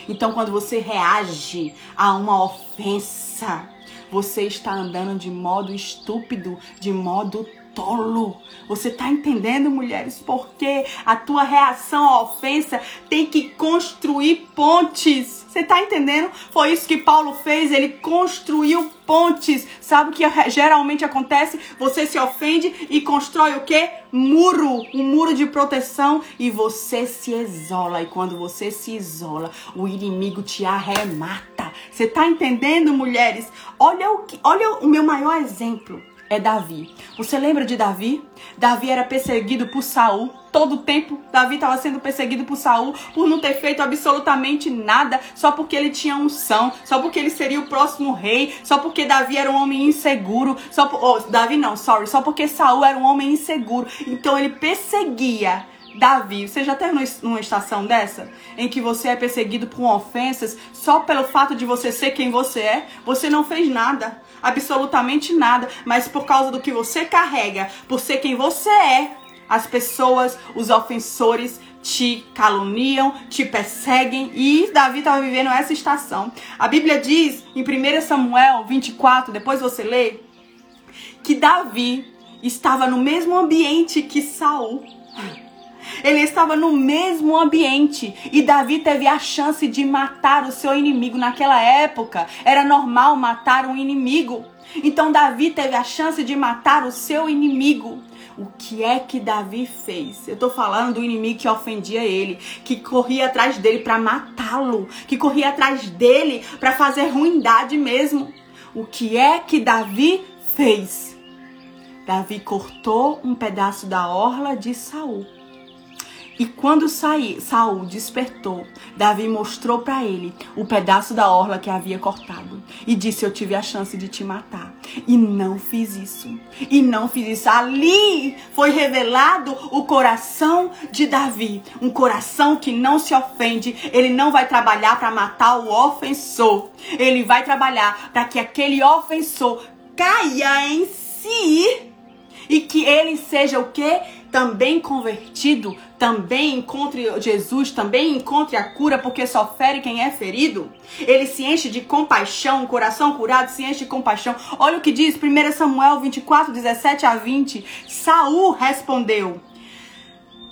[SPEAKER 1] Então, quando você reage a uma ofensa, você está andando de modo estúpido, de modo tolo. Você tá entendendo, mulheres? Porque a tua reação à ofensa tem que construir pontes. Você tá entendendo? Foi isso que Paulo fez, ele construiu pontes. Sabe o que geralmente acontece? Você se ofende e constrói o quê? Muro, um muro de proteção e você se isola. E quando você se isola, o inimigo te arremata. Você tá entendendo, mulheres? Olha o que, olha o meu maior exemplo é Davi. Você lembra de Davi? Davi era perseguido por Saul todo o tempo. Davi estava sendo perseguido por Saul por não ter feito absolutamente nada, só porque ele tinha unção, só porque ele seria o próximo rei, só porque Davi era um homem inseguro, só por, oh, Davi não, sorry, só porque Saul era um homem inseguro. Então ele perseguia Davi, você já teve numa estação dessa? Em que você é perseguido por ofensas só pelo fato de você ser quem você é? Você não fez nada, absolutamente nada, mas por causa do que você carrega, por ser quem você é, as pessoas, os ofensores te caluniam, te perseguem e Davi estava vivendo essa estação. A Bíblia diz em 1 Samuel 24, depois você lê, que Davi estava no mesmo ambiente que Saul. Ele estava no mesmo ambiente e Davi teve a chance de matar o seu inimigo naquela época. Era normal matar um inimigo. Então Davi teve a chance de matar o seu inimigo. O que é que Davi fez? Eu tô falando do inimigo que ofendia ele, que corria atrás dele para matá-lo, que corria atrás dele para fazer ruindade mesmo. O que é que Davi fez? Davi cortou um pedaço da orla de Saul e quando saí, Saul despertou, Davi mostrou para ele o pedaço da orla que havia cortado e disse: Eu tive a chance de te matar. E não fiz isso. E não fiz isso. Ali foi revelado o coração de Davi. Um coração que não se ofende. Ele não vai trabalhar para matar o ofensor. Ele vai trabalhar para que aquele ofensor caia em si e que ele seja o que? Também convertido, também encontre Jesus, também encontre a cura, porque só fere quem é ferido. Ele se enche de compaixão, o coração curado se enche de compaixão. Olha o que diz 1 Samuel 24, 17 a 20. Saul respondeu: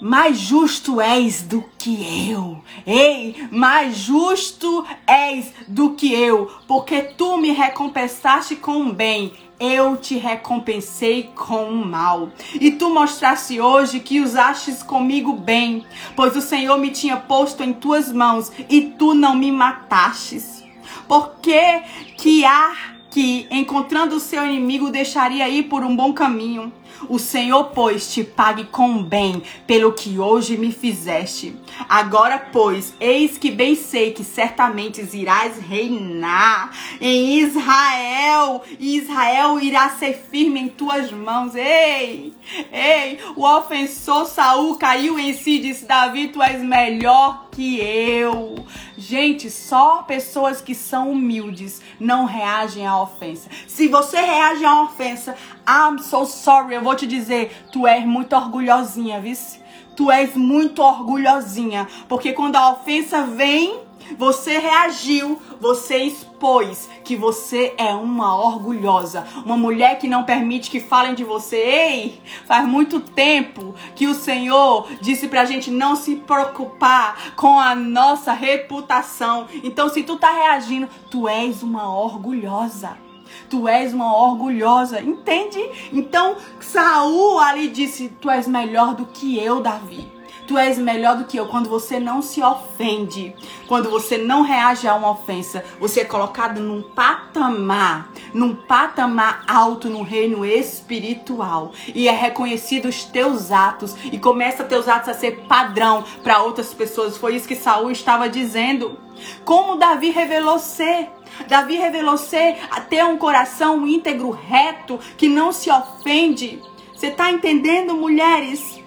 [SPEAKER 1] mais justo és do que eu. Ei, mais justo és do que eu, porque tu me recompensaste com o bem eu te recompensei com o mal. E tu mostraste hoje que usastes comigo bem, pois o Senhor me tinha posto em tuas mãos e tu não me matastes. Porque que há que, encontrando o seu inimigo, deixaria ir por um bom caminho? O Senhor, pois, te pague com bem pelo que hoje me fizeste. Agora, pois, eis que bem sei que certamente irás reinar em Israel, e Israel irá ser firme em tuas mãos. Ei, ei, o ofensor Saul caiu em si e disse: Davi, tu és melhor que eu. Gente, só pessoas que são humildes não reagem à ofensa. Se você reage à ofensa, I'm so sorry, eu vou te dizer, tu és muito orgulhosinha, vice? Tu és muito orgulhosinha, porque quando a ofensa vem, você reagiu, você expôs que você é uma orgulhosa, uma mulher que não permite que falem de você. Ei, faz muito tempo que o Senhor disse pra gente não se preocupar com a nossa reputação. Então, se tu tá reagindo, tu és uma orgulhosa. Tu és uma orgulhosa, entende? Então, Saul ali disse: Tu és melhor do que eu, Davi. Tu és melhor do que eu quando você não se ofende, quando você não reage a uma ofensa. Você é colocado num patamar, num patamar alto no reino espiritual e é reconhecido os teus atos e começa teus atos a ser padrão para outras pessoas. Foi isso que Saul estava dizendo. Como Davi revelou ser. Davi revelou ser ter um coração íntegro, reto, que não se ofende. Você está entendendo, mulheres?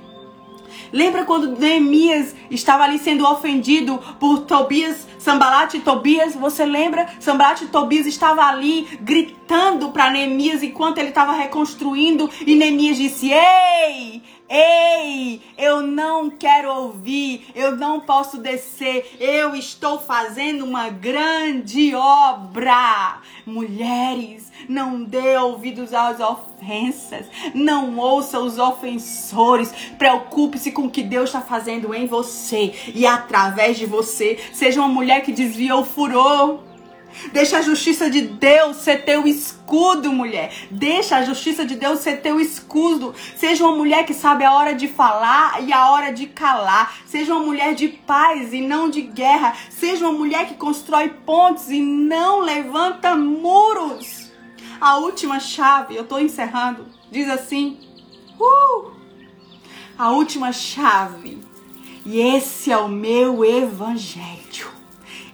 [SPEAKER 1] Lembra quando Neemias estava ali sendo ofendido por Tobias, Sambalat e Tobias? Você lembra? Sambalat e Tobias estava ali gritando para Neemias enquanto ele estava reconstruindo e Neemias disse: "Ei, Ei, eu não quero ouvir, eu não posso descer, eu estou fazendo uma grande obra. Mulheres, não dê ouvidos às ofensas, não ouça os ofensores, preocupe-se com o que Deus está fazendo em você e através de você. Seja uma mulher que desvia o furor. Deixa a justiça de Deus ser teu escudo, mulher. Deixa a justiça de Deus ser teu escudo. Seja uma mulher que sabe a hora de falar e a hora de calar. Seja uma mulher de paz e não de guerra. Seja uma mulher que constrói pontes e não levanta muros. A última chave, eu estou encerrando, diz assim: uh, a última chave. E esse é o meu evangelho.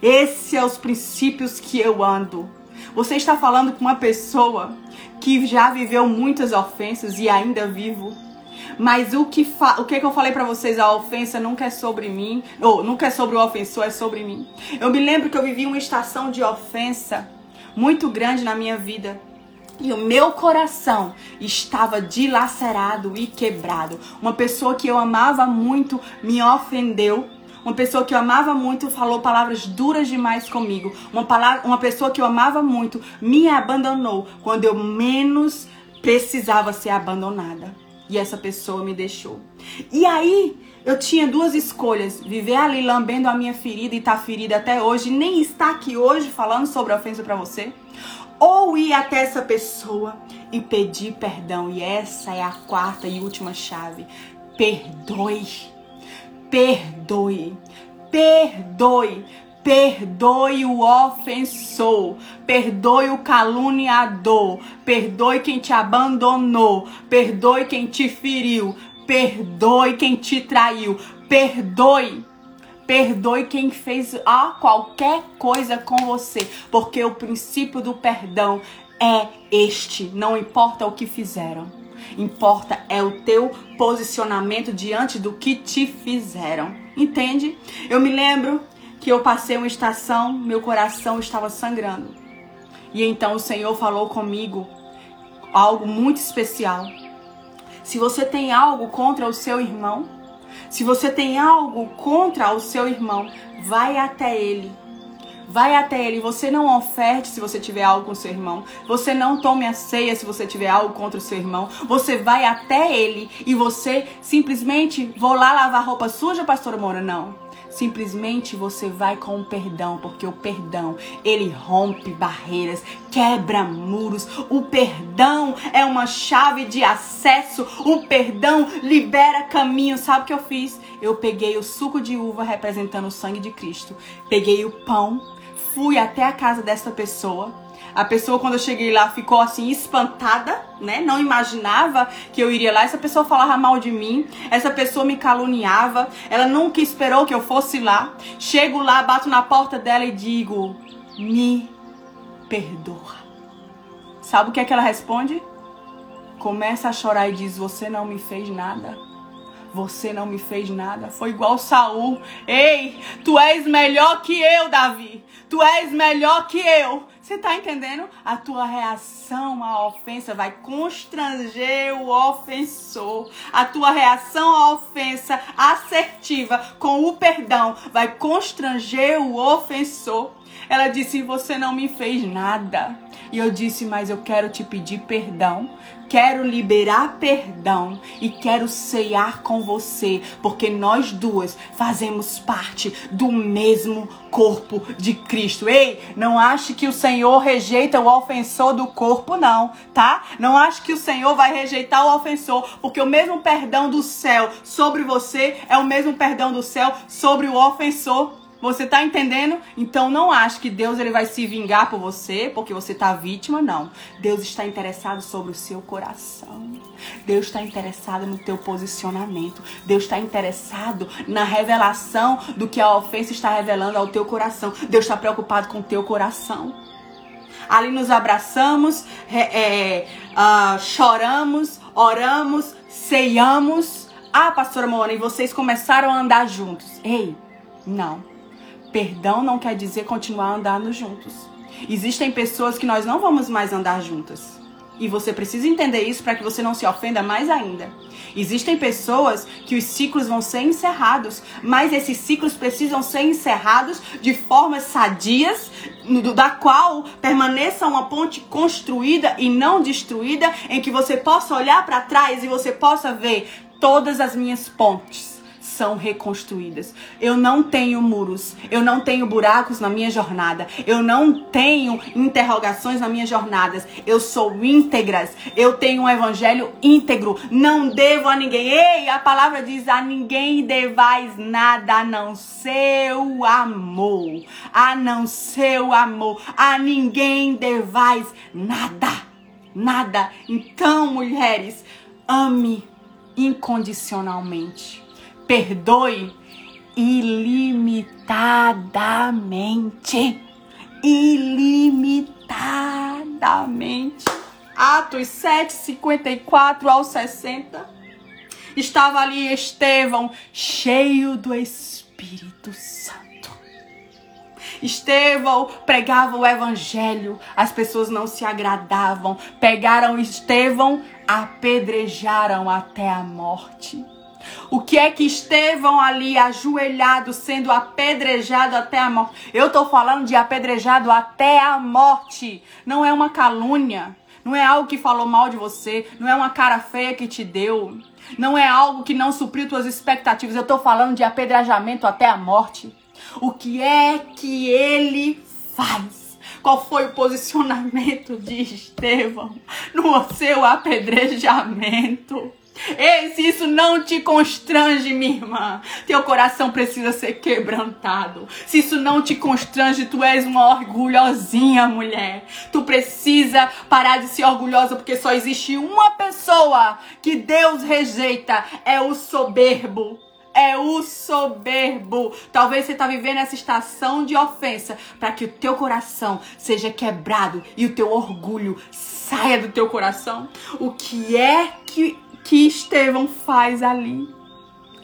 [SPEAKER 1] Esse é os princípios que eu ando. Você está falando com uma pessoa que já viveu muitas ofensas e ainda vivo. Mas o que, o que, que eu falei para vocês, a ofensa nunca é sobre mim, ou nunca é sobre o ofensor, é sobre mim. Eu me lembro que eu vivi uma estação de ofensa muito grande na minha vida. E o meu coração estava dilacerado e quebrado. Uma pessoa que eu amava muito me ofendeu. Uma pessoa que eu amava muito falou palavras duras demais comigo. Uma, palavra, uma pessoa que eu amava muito me abandonou quando eu menos precisava ser abandonada. E essa pessoa me deixou. E aí, eu tinha duas escolhas: viver ali lambendo a minha ferida e estar tá ferida até hoje, nem estar aqui hoje falando sobre a ofensa para você, ou ir até essa pessoa e pedir perdão. E essa é a quarta e última chave. Perdoe. Perdoe. Perdoe. Perdoe o ofensor, perdoe o caluniador, perdoe quem te abandonou, perdoe quem te feriu, perdoe quem te traiu, perdoe. Perdoe quem fez ah, qualquer coisa com você, porque o princípio do perdão é este, não importa o que fizeram. Importa é o teu posicionamento diante do que te fizeram. Entende? Eu me lembro que eu passei uma estação, meu coração estava sangrando. E então o Senhor falou comigo algo muito especial. Se você tem algo contra o seu irmão, se você tem algo contra o seu irmão, vai até ele. Vai até ele. Você não oferte se você tiver algo com seu irmão. Você não tome a ceia se você tiver algo contra o seu irmão. Você vai até ele e você simplesmente vou lá lavar roupa suja, pastora Mora? Não. Simplesmente você vai com o perdão, porque o perdão, ele rompe barreiras, quebra muros. O perdão é uma chave de acesso. O perdão libera caminho. Sabe o que eu fiz? Eu peguei o suco de uva representando o sangue de Cristo. Peguei o pão, fui até a casa dessa pessoa a pessoa, quando eu cheguei lá, ficou assim espantada, né? Não imaginava que eu iria lá. Essa pessoa falava mal de mim, essa pessoa me caluniava, ela nunca esperou que eu fosse lá. Chego lá, bato na porta dela e digo: Me perdoa. Sabe o que é que ela responde? Começa a chorar e diz: Você não me fez nada. Você não me fez nada. Foi igual Saul. Ei, tu és melhor que eu, Davi. Tu és melhor que eu. Você tá entendendo? A tua reação à ofensa vai constranger o ofensor. A tua reação à ofensa assertiva com o perdão vai constranger o ofensor. Ela disse: Você não me fez nada. E eu disse: Mas eu quero te pedir perdão quero liberar perdão e quero ceiar com você, porque nós duas fazemos parte do mesmo corpo de Cristo. Ei, não ache que o Senhor rejeita o ofensor do corpo, não, tá? Não ache que o Senhor vai rejeitar o ofensor, porque o mesmo perdão do céu sobre você é o mesmo perdão do céu sobre o ofensor. Você tá entendendo? Então não ache que Deus ele vai se vingar por você porque você tá vítima, não. Deus está interessado sobre o seu coração. Deus está interessado no teu posicionamento. Deus está interessado na revelação do que a ofensa está revelando ao teu coração. Deus está preocupado com o teu coração. Ali nos abraçamos, é, é, uh, choramos, oramos, ceiamos. Ah, pastora Moana, e vocês começaram a andar juntos. Ei, não. Perdão não quer dizer continuar andando juntos. Existem pessoas que nós não vamos mais andar juntas. E você precisa entender isso para que você não se ofenda mais ainda. Existem pessoas que os ciclos vão ser encerrados, mas esses ciclos precisam ser encerrados de formas sadias, da qual permaneça uma ponte construída e não destruída, em que você possa olhar para trás e você possa ver todas as minhas pontes são reconstruídas. Eu não tenho muros, eu não tenho buracos na minha jornada, eu não tenho interrogações na minha jornadas. Eu sou íntegras, eu tenho um evangelho íntegro, não devo a ninguém. Ei, a palavra diz: a ninguém devais nada a não ser o amor, a não ser o amor, a ninguém devais nada. nada. Então, mulheres, ame incondicionalmente. Perdoe ilimitadamente. Ilimitadamente. Atos 7, 54 ao 60. Estava ali Estevão, cheio do Espírito Santo. Estevão pregava o evangelho, as pessoas não se agradavam. Pegaram Estevão, apedrejaram até a morte. O que é que Estevão ali ajoelhado, sendo apedrejado até a morte? Eu estou falando de apedrejado até a morte. Não é uma calúnia. Não é algo que falou mal de você. Não é uma cara feia que te deu. Não é algo que não supriu tuas expectativas. Eu estou falando de apedrejamento até a morte. O que é que ele faz? Qual foi o posicionamento de Estevão no seu apedrejamento? Ei, se isso não te constrange, minha irmã, teu coração precisa ser quebrantado. Se isso não te constrange, tu és uma orgulhosinha, mulher. Tu precisa parar de ser orgulhosa, porque só existe uma pessoa que Deus rejeita: é o soberbo é o soberbo. Talvez você está vivendo essa estação de ofensa para que o teu coração seja quebrado e o teu orgulho saia do teu coração. O que é que, que Estevão faz ali?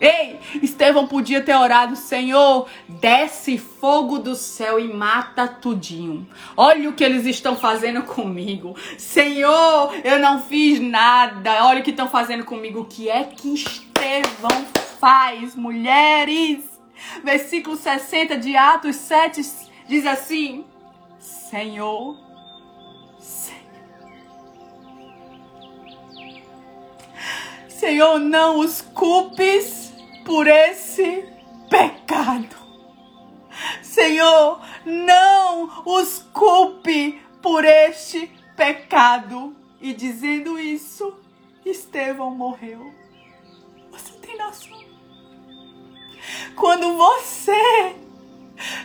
[SPEAKER 1] Ei, Estevão podia ter orado, Senhor, desce fogo do céu e mata tudinho. Olha o que eles estão fazendo comigo. Senhor, eu não fiz nada. Olha o que estão fazendo comigo. O que é que Estevão faz, mulheres? Versículo 60 de Atos 7 diz assim: Senhor, Senhor, não os culpes por esse pecado. Senhor, não os culpe por este pecado. E dizendo isso, Estevão morreu. Você tem noção? Quando você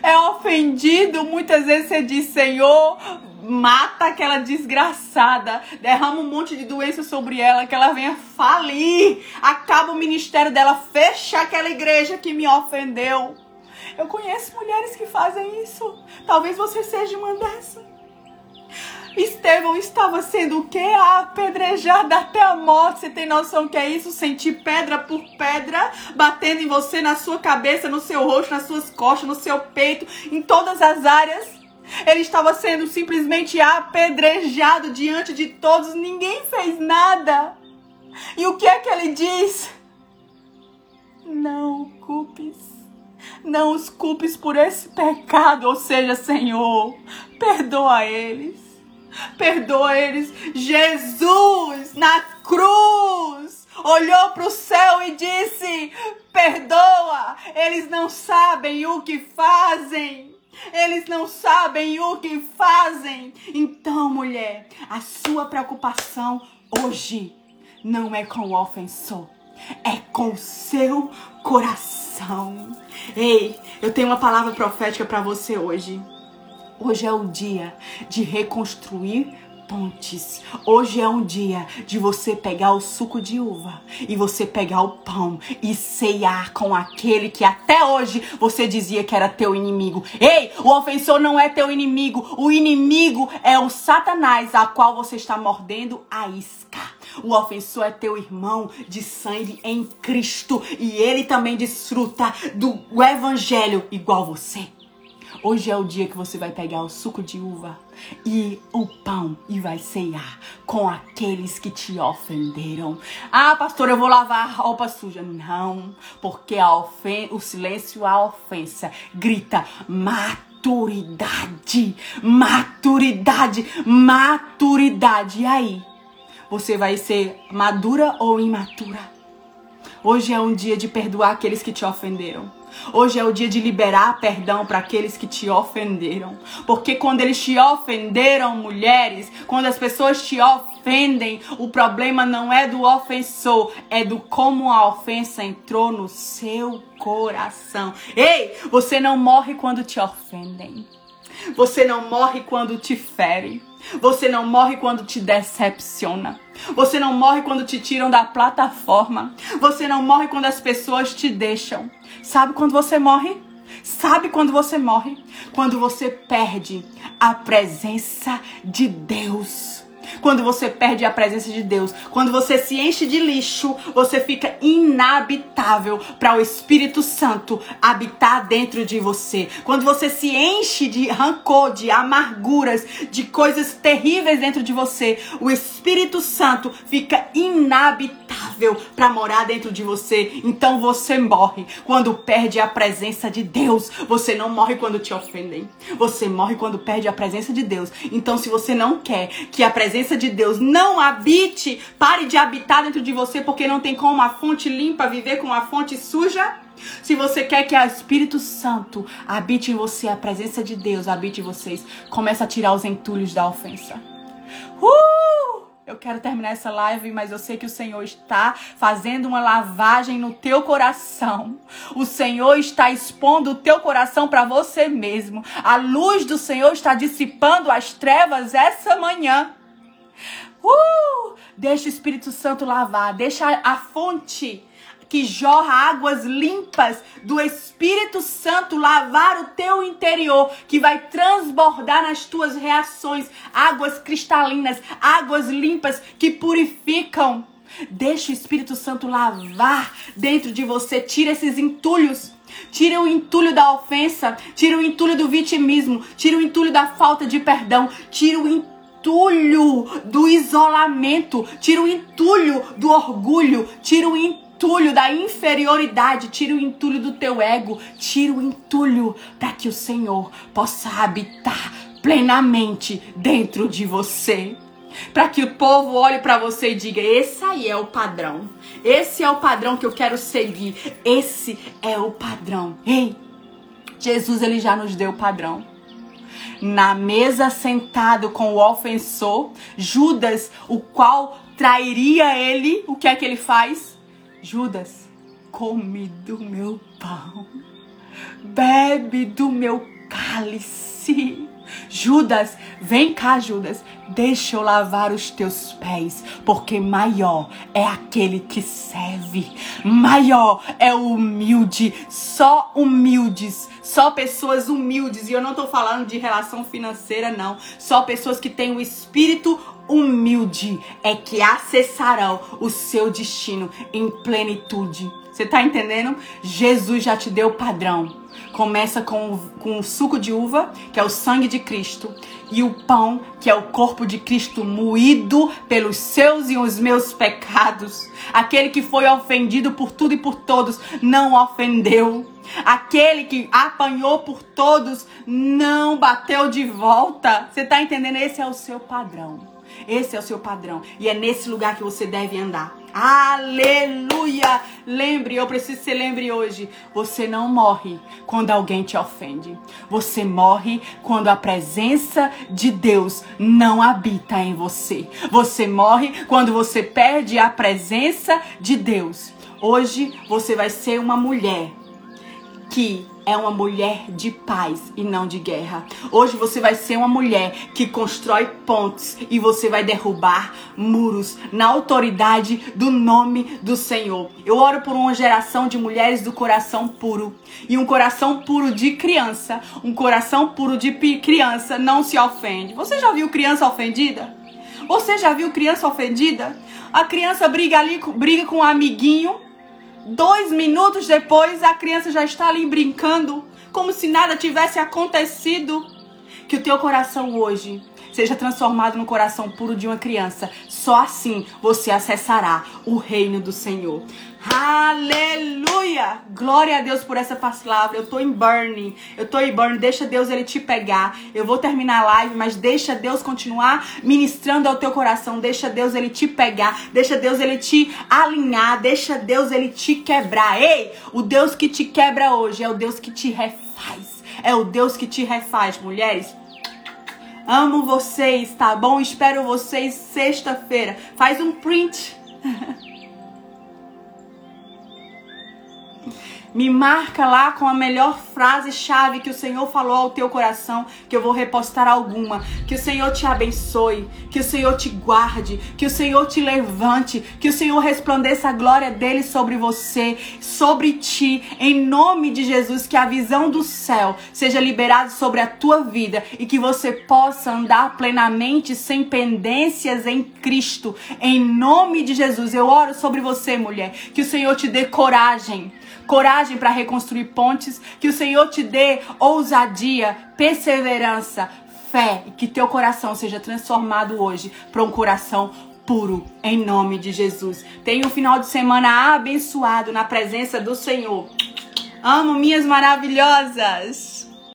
[SPEAKER 1] é ofendido, muitas vezes você diz: Senhor, mata aquela desgraçada, derrama um monte de doença sobre ela, que ela venha falir, acaba o ministério dela, fecha aquela igreja que me ofendeu. Eu conheço mulheres que fazem isso. Talvez você seja uma dessas. Estevão estava sendo o quê? Apedrejado até a morte. Você tem noção que é isso? Sentir pedra por pedra batendo em você, na sua cabeça, no seu rosto, nas suas costas, no seu peito, em todas as áreas. Ele estava sendo simplesmente apedrejado diante de todos, ninguém fez nada. E o que é que ele diz? Não culpes, não os culpes por esse pecado, ou seja, Senhor, perdoa eles, perdoa eles. Jesus na cruz olhou para o céu e disse: Perdoa, eles não sabem o que fazem. Eles não sabem o que fazem. Então, mulher, a sua preocupação hoje não é com o ofensor, é com o seu coração. Ei, eu tenho uma palavra profética para você hoje. Hoje é o dia de reconstruir pontes. Hoje é um dia de você pegar o suco de uva e você pegar o pão e ceiar com aquele que até hoje você dizia que era teu inimigo. Ei, o ofensor não é teu inimigo, o inimigo é o Satanás a qual você está mordendo a isca. O ofensor é teu irmão de sangue em Cristo e ele também desfruta do evangelho igual você. Hoje é o dia que você vai pegar o suco de uva e o pão e vai ceiar com aqueles que te ofenderam. Ah, pastor, eu vou lavar roupa suja. Não, porque a ofen o silêncio, a ofensa grita maturidade, maturidade, maturidade. E aí? Você vai ser madura ou imatura? Hoje é um dia de perdoar aqueles que te ofenderam. Hoje é o dia de liberar perdão para aqueles que te ofenderam. Porque quando eles te ofenderam, mulheres, quando as pessoas te ofendem, o problema não é do ofensor, é do como a ofensa entrou no seu coração. Ei, você não morre quando te ofendem. Você não morre quando te ferem. Você não morre quando te decepciona. Você não morre quando te tiram da plataforma. Você não morre quando as pessoas te deixam. Sabe quando você morre? Sabe quando você morre? Quando você perde a presença de Deus. Quando você perde a presença de Deus, quando você se enche de lixo, você fica inabitável para o Espírito Santo habitar dentro de você. Quando você se enche de rancor, de amarguras, de coisas terríveis dentro de você, o Espírito Santo fica inabitável para morar dentro de você. Então você morre quando perde a presença de Deus. Você não morre quando te ofendem. Você morre quando perde a presença de Deus. Então se você não quer que a presença presença de Deus não habite, pare de habitar dentro de você, porque não tem como a fonte limpa viver com a fonte suja. Se você quer que o Espírito Santo habite em você, a presença de Deus habite em vocês, começa a tirar os entulhos da ofensa. Uh! Eu quero terminar essa live, mas eu sei que o Senhor está fazendo uma lavagem no teu coração. O Senhor está expondo o teu coração para você mesmo. A luz do Senhor está dissipando as trevas essa manhã. Uh! Deixa o Espírito Santo lavar, deixa a fonte que jorra águas limpas do Espírito Santo lavar o teu interior, que vai transbordar nas tuas reações, águas cristalinas, águas limpas que purificam. Deixa o Espírito Santo lavar dentro de você, tira esses entulhos. Tira o entulho da ofensa, tira o entulho do vitimismo, tira o entulho da falta de perdão, tira o entulho entulho do isolamento, tira o entulho do orgulho, tira o entulho da inferioridade, tira o entulho do teu ego, tira o entulho para que o Senhor possa habitar plenamente dentro de você. Para que o povo olhe para você e diga: esse aí é o padrão. Esse é o padrão que eu quero seguir. Esse é o padrão. Ei, Jesus ele já nos deu o padrão na mesa sentado com o ofensor, Judas, o qual trairia ele, o que é que ele faz? Judas, come do meu pão, bebe do meu cálice. Judas, vem cá, Judas, deixa eu lavar os teus pés, porque maior é aquele que serve, maior é o humilde, só humildes, só pessoas humildes, e eu não tô falando de relação financeira, não, só pessoas que têm o espírito humilde é que acessarão o seu destino em plenitude. Você tá entendendo? Jesus já te deu o padrão. Começa com, com o suco de uva, que é o sangue de Cristo, e o pão, que é o corpo de Cristo moído pelos seus e os meus pecados. Aquele que foi ofendido por tudo e por todos não ofendeu. Aquele que apanhou por todos não bateu de volta. Você está entendendo? Esse é o seu padrão. Esse é o seu padrão. E é nesse lugar que você deve andar. Aleluia! Lembre, eu preciso que você lembre hoje. Você não morre quando alguém te ofende. Você morre quando a presença de Deus não habita em você. Você morre quando você perde a presença de Deus. Hoje você vai ser uma mulher que é uma mulher de paz e não de guerra. Hoje você vai ser uma mulher que constrói pontes e você vai derrubar muros na autoridade do nome do Senhor. Eu oro por uma geração de mulheres do coração puro e um coração puro de criança. Um coração puro de criança não se ofende. Você já viu criança ofendida? Você já viu criança ofendida? A criança briga ali, briga com um amiguinho Dois minutos depois, a criança já está ali brincando, como se nada tivesse acontecido. Que o teu coração hoje seja transformado no coração puro de uma criança. Só assim você acessará o reino do Senhor. Aleluia! Glória a Deus por essa palavra. Eu tô em burning. Eu tô em burning. Deixa Deus ele te pegar. Eu vou terminar a live, mas deixa Deus continuar ministrando ao teu coração. Deixa Deus ele te pegar. Deixa Deus ele te alinhar. Deixa Deus ele te quebrar. Ei, o Deus que te quebra hoje é o Deus que te refaz. É o Deus que te refaz, mulheres. Amo vocês, tá bom? Espero vocês sexta-feira. Faz um print. Me marca lá com a melhor frase-chave que o Senhor falou ao teu coração, que eu vou repostar alguma. Que o Senhor te abençoe, que o Senhor te guarde, que o Senhor te levante, que o Senhor resplandeça a glória dele sobre você, sobre ti, em nome de Jesus, que a visão do céu seja liberada sobre a tua vida e que você possa andar plenamente sem pendências em Cristo. Em nome de Jesus, eu oro sobre você, mulher, que o Senhor te dê coragem coragem para reconstruir pontes, que o Senhor te dê ousadia, perseverança, fé e que teu coração seja transformado hoje para um coração puro, em nome de Jesus. Tenha um final de semana abençoado na presença do Senhor. Amo minhas maravilhosas!